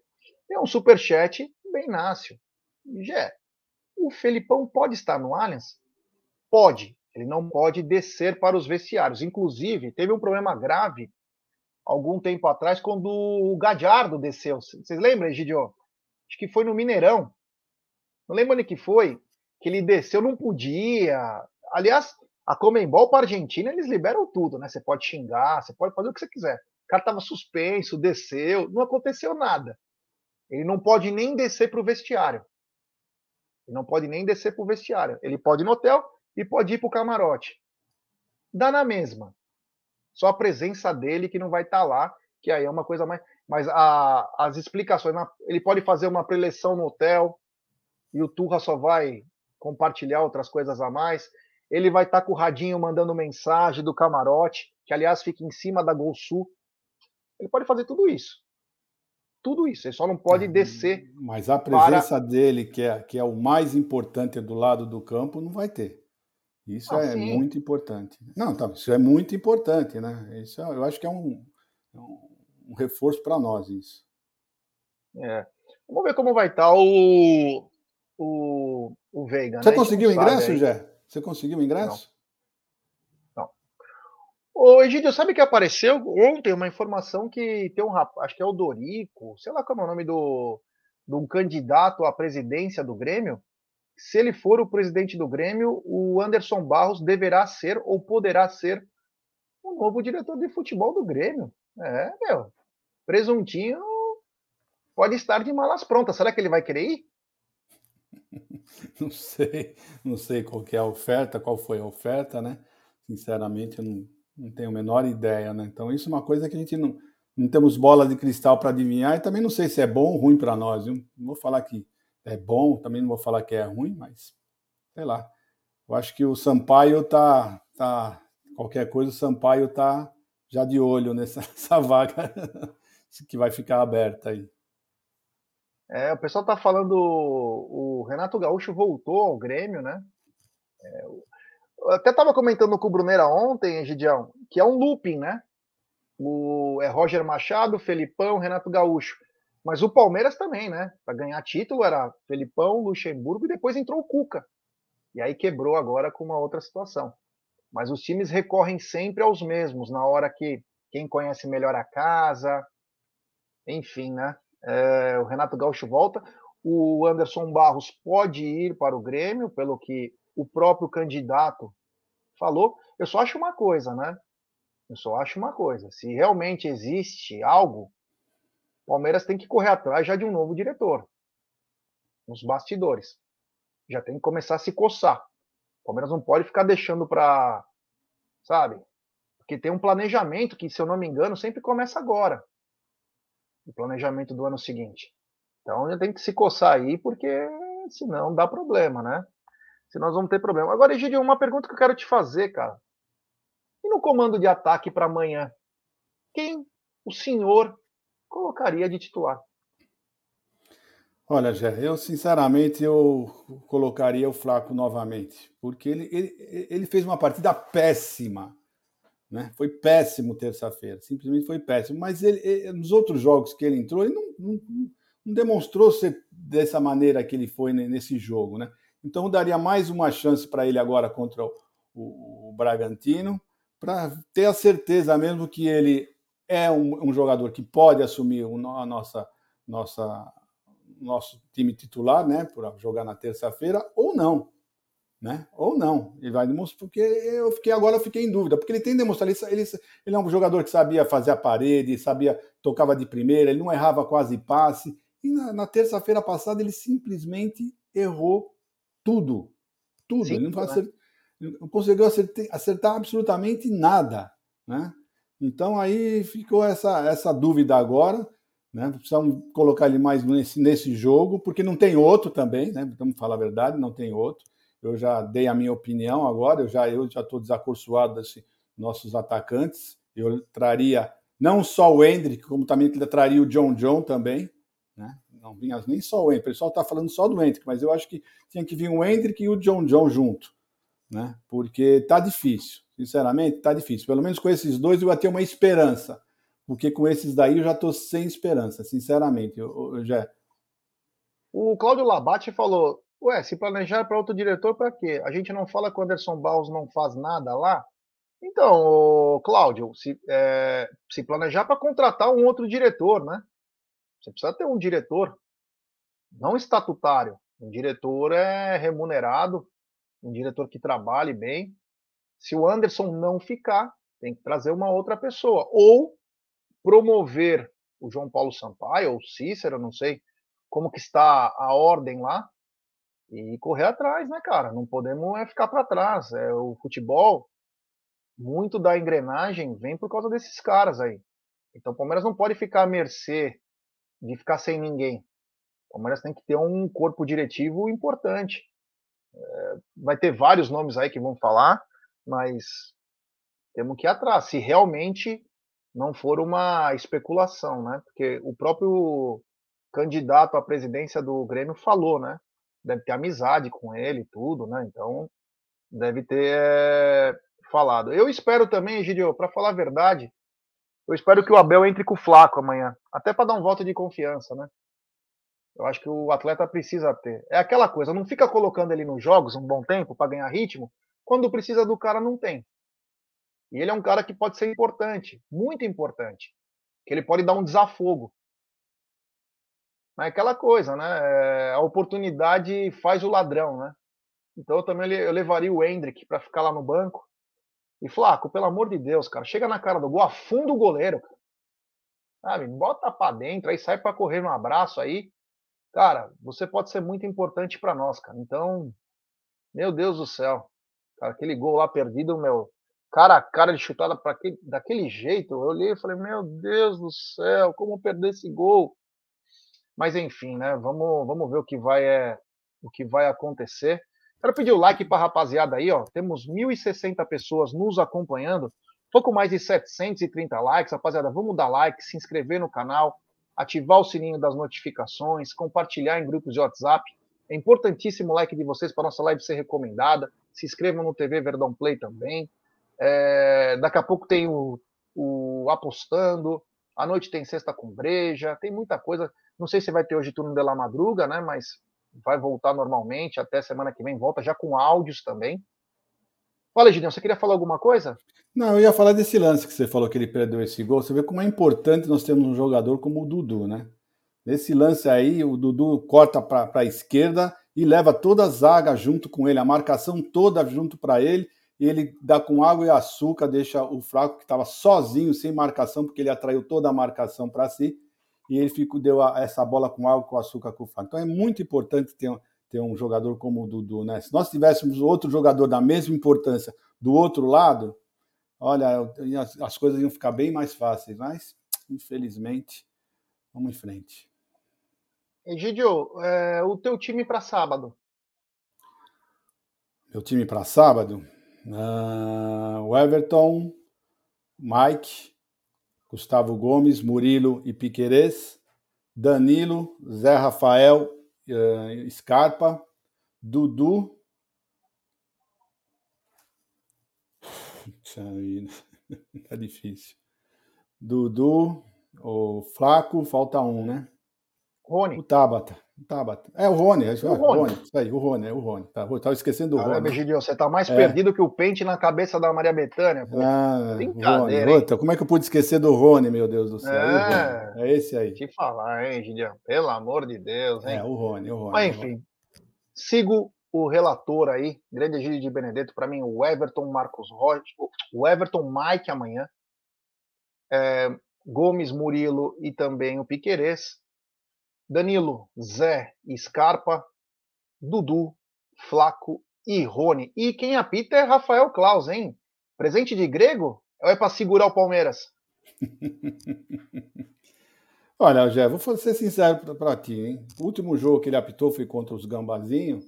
É um superchat bem nácio. Gé, o Felipão pode estar no Allianz? Pode. Ele não pode descer para os vestiários. Inclusive, teve um problema grave algum tempo atrás, quando o Gadiardo desceu. Vocês lembram, Egidio? Acho que foi no Mineirão. Não lembro onde que foi, que ele desceu, não podia. Aliás, a Comembol para a Argentina, eles liberam tudo, né? Você pode xingar, você pode fazer o que você quiser. O cara estava suspenso, desceu, não aconteceu nada. Ele não pode nem descer para o vestiário. Ele não pode nem descer para o vestiário. Ele pode ir no hotel e pode ir para o camarote. Dá na mesma. Só a presença dele que não vai estar tá lá, que aí é uma coisa mais. Mas a, as explicações, ele pode fazer uma preleção no hotel e o Turra só vai compartilhar outras coisas a mais. Ele vai estar tá com o radinho mandando mensagem do camarote, que aliás fica em cima da Gol Sul. Ele pode fazer tudo isso tudo isso. Ele só não pode uhum. descer. Mas a presença para... dele, que é, que é o mais importante do lado do campo, não vai ter. Isso ah, é sim. muito importante. Não, tá, isso é muito importante, né? Isso é, eu acho que é um, é um reforço para nós isso. É. Vamos ver como vai estar tá o, o, o Veiga. Você né? conseguiu o ingresso, Jé? Você conseguiu o ingresso? Ô, Egidio, sabe que apareceu ontem uma informação que tem um rapaz, acho que é o Dorico, sei lá como é o nome do, de um candidato à presidência do Grêmio. Se ele for o presidente do Grêmio, o Anderson Barros deverá ser ou poderá ser o novo diretor de futebol do Grêmio. É, meu. Presuntinho pode estar de malas prontas. Será que ele vai querer ir? Não sei, não sei qual é a oferta, qual foi a oferta, né? Sinceramente, eu não, não tenho a menor ideia, né? Então, isso é uma coisa que a gente não, não temos bola de cristal para adivinhar e também não sei se é bom ou ruim para nós. Viu? Não vou falar que é bom, também não vou falar que é ruim, mas sei lá. Eu acho que o Sampaio tá, tá qualquer coisa, o Sampaio tá já de olho nessa, nessa vaga que vai ficar aberta aí. É, o pessoal tá falando, o Renato Gaúcho voltou ao Grêmio, né? É, eu até estava comentando com o Brunera ontem, Gidião, que é um looping, né? O, é Roger Machado, Felipão, Renato Gaúcho. Mas o Palmeiras também, né? Para ganhar título era Felipão, Luxemburgo e depois entrou o Cuca. E aí quebrou agora com uma outra situação. Mas os times recorrem sempre aos mesmos, na hora que quem conhece melhor a casa, enfim, né? É, o Renato Gaúcho volta. O Anderson Barros pode ir para o Grêmio, pelo que o próprio candidato falou. Eu só acho uma coisa, né? Eu só acho uma coisa. Se realmente existe algo, o Palmeiras tem que correr atrás já de um novo diretor. Nos bastidores. Já tem que começar a se coçar. O Palmeiras não pode ficar deixando para. Sabe? Porque tem um planejamento que, se eu não me engano, sempre começa agora. O planejamento do ano seguinte. Então gente tem que se coçar aí, porque senão dá problema, né? Se nós vamos ter problema. Agora, Egidio, uma pergunta que eu quero te fazer, cara. E no comando de ataque para amanhã? Quem o senhor colocaria de titular? Olha, Jé, eu sinceramente eu colocaria o Flaco novamente, porque ele, ele, ele fez uma partida péssima. Né? Foi péssimo terça-feira, simplesmente foi péssimo. Mas ele, ele, nos outros jogos que ele entrou, ele não, não, não, demonstrou ser dessa maneira que ele foi nesse jogo. Né? Então eu daria mais uma chance para ele agora contra o, o, o Bragantino, para ter a certeza mesmo que ele é um, um jogador que pode assumir a nossa, nossa nosso time titular, né, por jogar na terça-feira, ou não, né? Ou não. Ele vai demonstrar, porque eu fiquei agora eu fiquei em dúvida, porque ele tem demonstrado ele, ele, ele é um jogador que sabia fazer a parede, sabia tocava de primeira, ele não errava quase passe. E na, na terça-feira passada ele simplesmente errou tudo, tudo. Sim, ele não, né? não conseguiu acertar, acertar absolutamente nada, né? Então aí ficou essa, essa dúvida agora. Né? Precisamos colocar ele mais nesse, nesse jogo, porque não tem outro também, né? vamos falar a verdade, não tem outro. Eu já dei a minha opinião agora, eu já eu já estou desacorçoado desses nossos atacantes. Eu traria não só o Hendrick, como também traria o John John também. Né? Não vinha nem só o Hendrick, o pessoal está falando só do Hendrick, mas eu acho que tinha que vir o Hendrick e o John John junto. Né? Porque tá difícil, sinceramente, tá difícil. Pelo menos com esses dois eu ia ter uma esperança porque com esses daí eu já estou sem esperança, sinceramente, eu, já. O Cláudio Labate falou: Ué, se planejar para outro diretor, para quê? A gente não fala que o Anderson Barros não faz nada lá? Então, Cláudio, se, é, se planejar para contratar um outro diretor, né? Você precisa ter um diretor, não estatutário. Um diretor é remunerado, um diretor que trabalhe bem. Se o Anderson não ficar, tem que trazer uma outra pessoa. Ou promover o João Paulo Sampaio ou Cícero, não sei como que está a ordem lá e correr atrás, né, cara? Não podemos é ficar para trás. É o futebol muito da engrenagem vem por causa desses caras aí. Então o Palmeiras não pode ficar à mercê de ficar sem ninguém. O Palmeiras tem que ter um corpo diretivo importante. É, vai ter vários nomes aí que vão falar, mas temos que ir atrás. Se realmente não for uma especulação, né? Porque o próprio candidato à presidência do Grêmio falou, né? Deve ter amizade com ele e tudo, né? Então, deve ter é, falado. Eu espero também, Gidio, para falar a verdade, eu espero que o Abel entre com o Flaco amanhã, até para dar um voto de confiança, né? Eu acho que o atleta precisa ter. É aquela coisa, não fica colocando ele nos jogos um bom tempo para ganhar ritmo, quando precisa do cara não tem. E ele é um cara que pode ser importante, muito importante. Que ele pode dar um desafogo. Mas é aquela coisa, né? É, a oportunidade faz o ladrão, né? Então eu também eu levaria o Hendrick para ficar lá no banco. E Flaco, pelo amor de Deus, cara, chega na cara do gol, afunda o goleiro, cara. Sabe? Bota para dentro, aí sai para correr no abraço aí. Cara, você pode ser muito importante para nós, cara. Então, meu Deus do céu. Cara, aquele gol lá perdido, meu, cara a cara de chutada para daquele jeito, eu olhei e falei, meu Deus do céu, como perder esse gol? Mas enfim, né? Vamos, vamos ver o que vai é, o que vai acontecer. Quero pedir o like para a rapaziada aí, ó. Temos 1.060 pessoas nos acompanhando, pouco mais de 730 likes, rapaziada. Vamos dar like, se inscrever no canal, ativar o sininho das notificações, compartilhar em grupos de WhatsApp. É importantíssimo o like de vocês para nossa live ser recomendada. Se inscrevam no TV Verdão Play também. É, daqui a pouco tem o, o Apostando. À noite tem Sexta com Breja. Tem muita coisa. Não sei se vai ter hoje turno de la madruga, né? Mas vai voltar normalmente. Até semana que vem volta já com áudios também. Fala, Gideon, você queria falar alguma coisa? Não, eu ia falar desse lance que você falou que ele perdeu esse gol. Você vê como é importante nós termos um jogador como o Dudu, né? Nesse lance aí, o Dudu corta para a esquerda e leva toda a zaga junto com ele, a marcação toda junto para ele e ele dá com água e açúcar, deixa o fraco que estava sozinho, sem marcação, porque ele atraiu toda a marcação para si, e ele ficou, deu a, essa bola com água, com açúcar, com fraco. Então é muito importante ter, ter um jogador como o Dudu, né? Se nós tivéssemos outro jogador da mesma importância do outro lado, olha, as, as coisas iam ficar bem mais fáceis, mas infelizmente, vamos em frente. Egidio, é, o teu time para sábado? Meu time para sábado? Uh, o Everton, Mike, Gustavo Gomes, Murilo e Piquerez, Danilo, Zé Rafael, uh, Scarpa, Dudu. tá difícil. Dudu, o Flaco, falta um, né? Rony. O Tabata. Tabata. É o Rony, é, o, Rony. Rony. Isso aí, o Rony, é o Rony. Tá, eu tava esquecendo do Rony. Virgílio, você tá mais é. perdido que o pente na cabeça da Maria Bethânia. Pô. Ah, Rony. Outra, como é que eu pude esquecer do Rony, meu Deus do céu? É, é esse aí. Te falar, hein, Gideon? Pelo amor de Deus, hein? É, o Rony, o Rony. Mas enfim, sigo o relator aí, grande Egídio de Benedetto, para mim, o Everton Marcos Rocha, o Everton Mike amanhã, é, Gomes Murilo e também o Piquerez. Danilo, Zé, Scarpa, Dudu, Flaco e Rony. E quem apita é Rafael Klaus, hein? Presente de grego ou é para segurar o Palmeiras? Olha, Jé, vou ser sincero para ti, hein? O último jogo que ele apitou foi contra os Gambazinhos.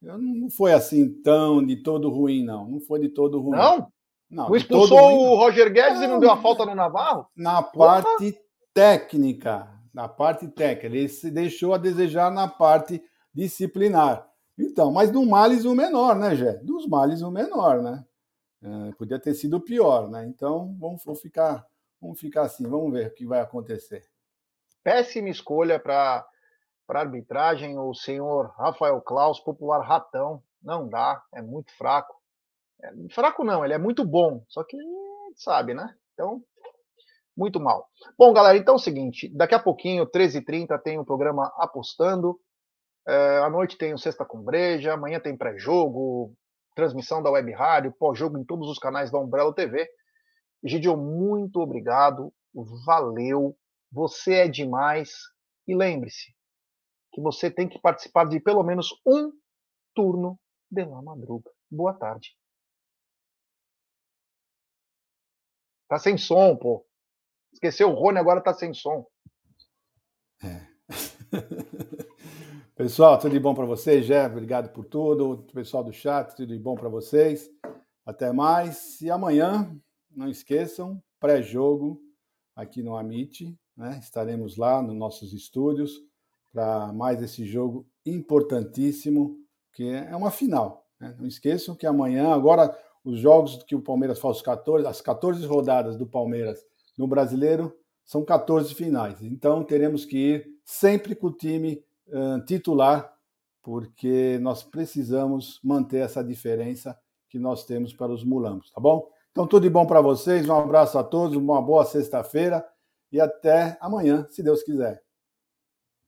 Não foi assim tão de todo ruim, não. Não foi de todo ruim. Não? Não. Não expulsou o Roger Guedes não, e não deu a falta no Navarro? Na Porra. parte técnica na parte técnica, ele se deixou a desejar na parte disciplinar. Então, mas do males o menor, né, Gé? Dos males o menor, né? É, podia ter sido pior, né? Então, vamos, vamos, ficar, vamos ficar assim, vamos ver o que vai acontecer. Péssima escolha para arbitragem, o senhor Rafael Klaus, popular ratão, não dá, é muito fraco. É, fraco não, ele é muito bom, só que sabe, né? Então, muito mal. Bom, galera, então é o seguinte: daqui a pouquinho, 13h30, tem o programa Apostando. É, à noite tem o Sexta com Breja, amanhã tem pré-jogo, transmissão da Web Rádio, pós-jogo em todos os canais da Umbrella TV. Gidio, muito obrigado, valeu, você é demais. E lembre-se que você tem que participar de pelo menos um turno de La Madruga. Boa tarde. Tá sem som, pô. Esqueceu o Rony, agora tá sem som. É. Pessoal, tudo de bom para vocês, Jé? Obrigado por tudo. Pessoal do chat, tudo de bom para vocês. Até mais. E amanhã, não esqueçam, pré-jogo aqui no Amit. Né? Estaremos lá nos nossos estúdios para mais esse jogo importantíssimo, que é uma final. Né? Não esqueçam que amanhã, agora, os jogos que o Palmeiras faz, os 14, as 14 rodadas do Palmeiras no brasileiro são 14 finais. Então teremos que ir sempre com o time uh, titular, porque nós precisamos manter essa diferença que nós temos para os mulambos, tá bom? Então tudo de bom para vocês, um abraço a todos, uma boa sexta-feira e até amanhã, se Deus quiser.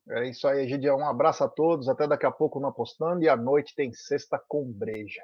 É isso aí, Gideão. Um abraço a todos. Até daqui a pouco no Apostando. E à noite tem Sexta com Breja.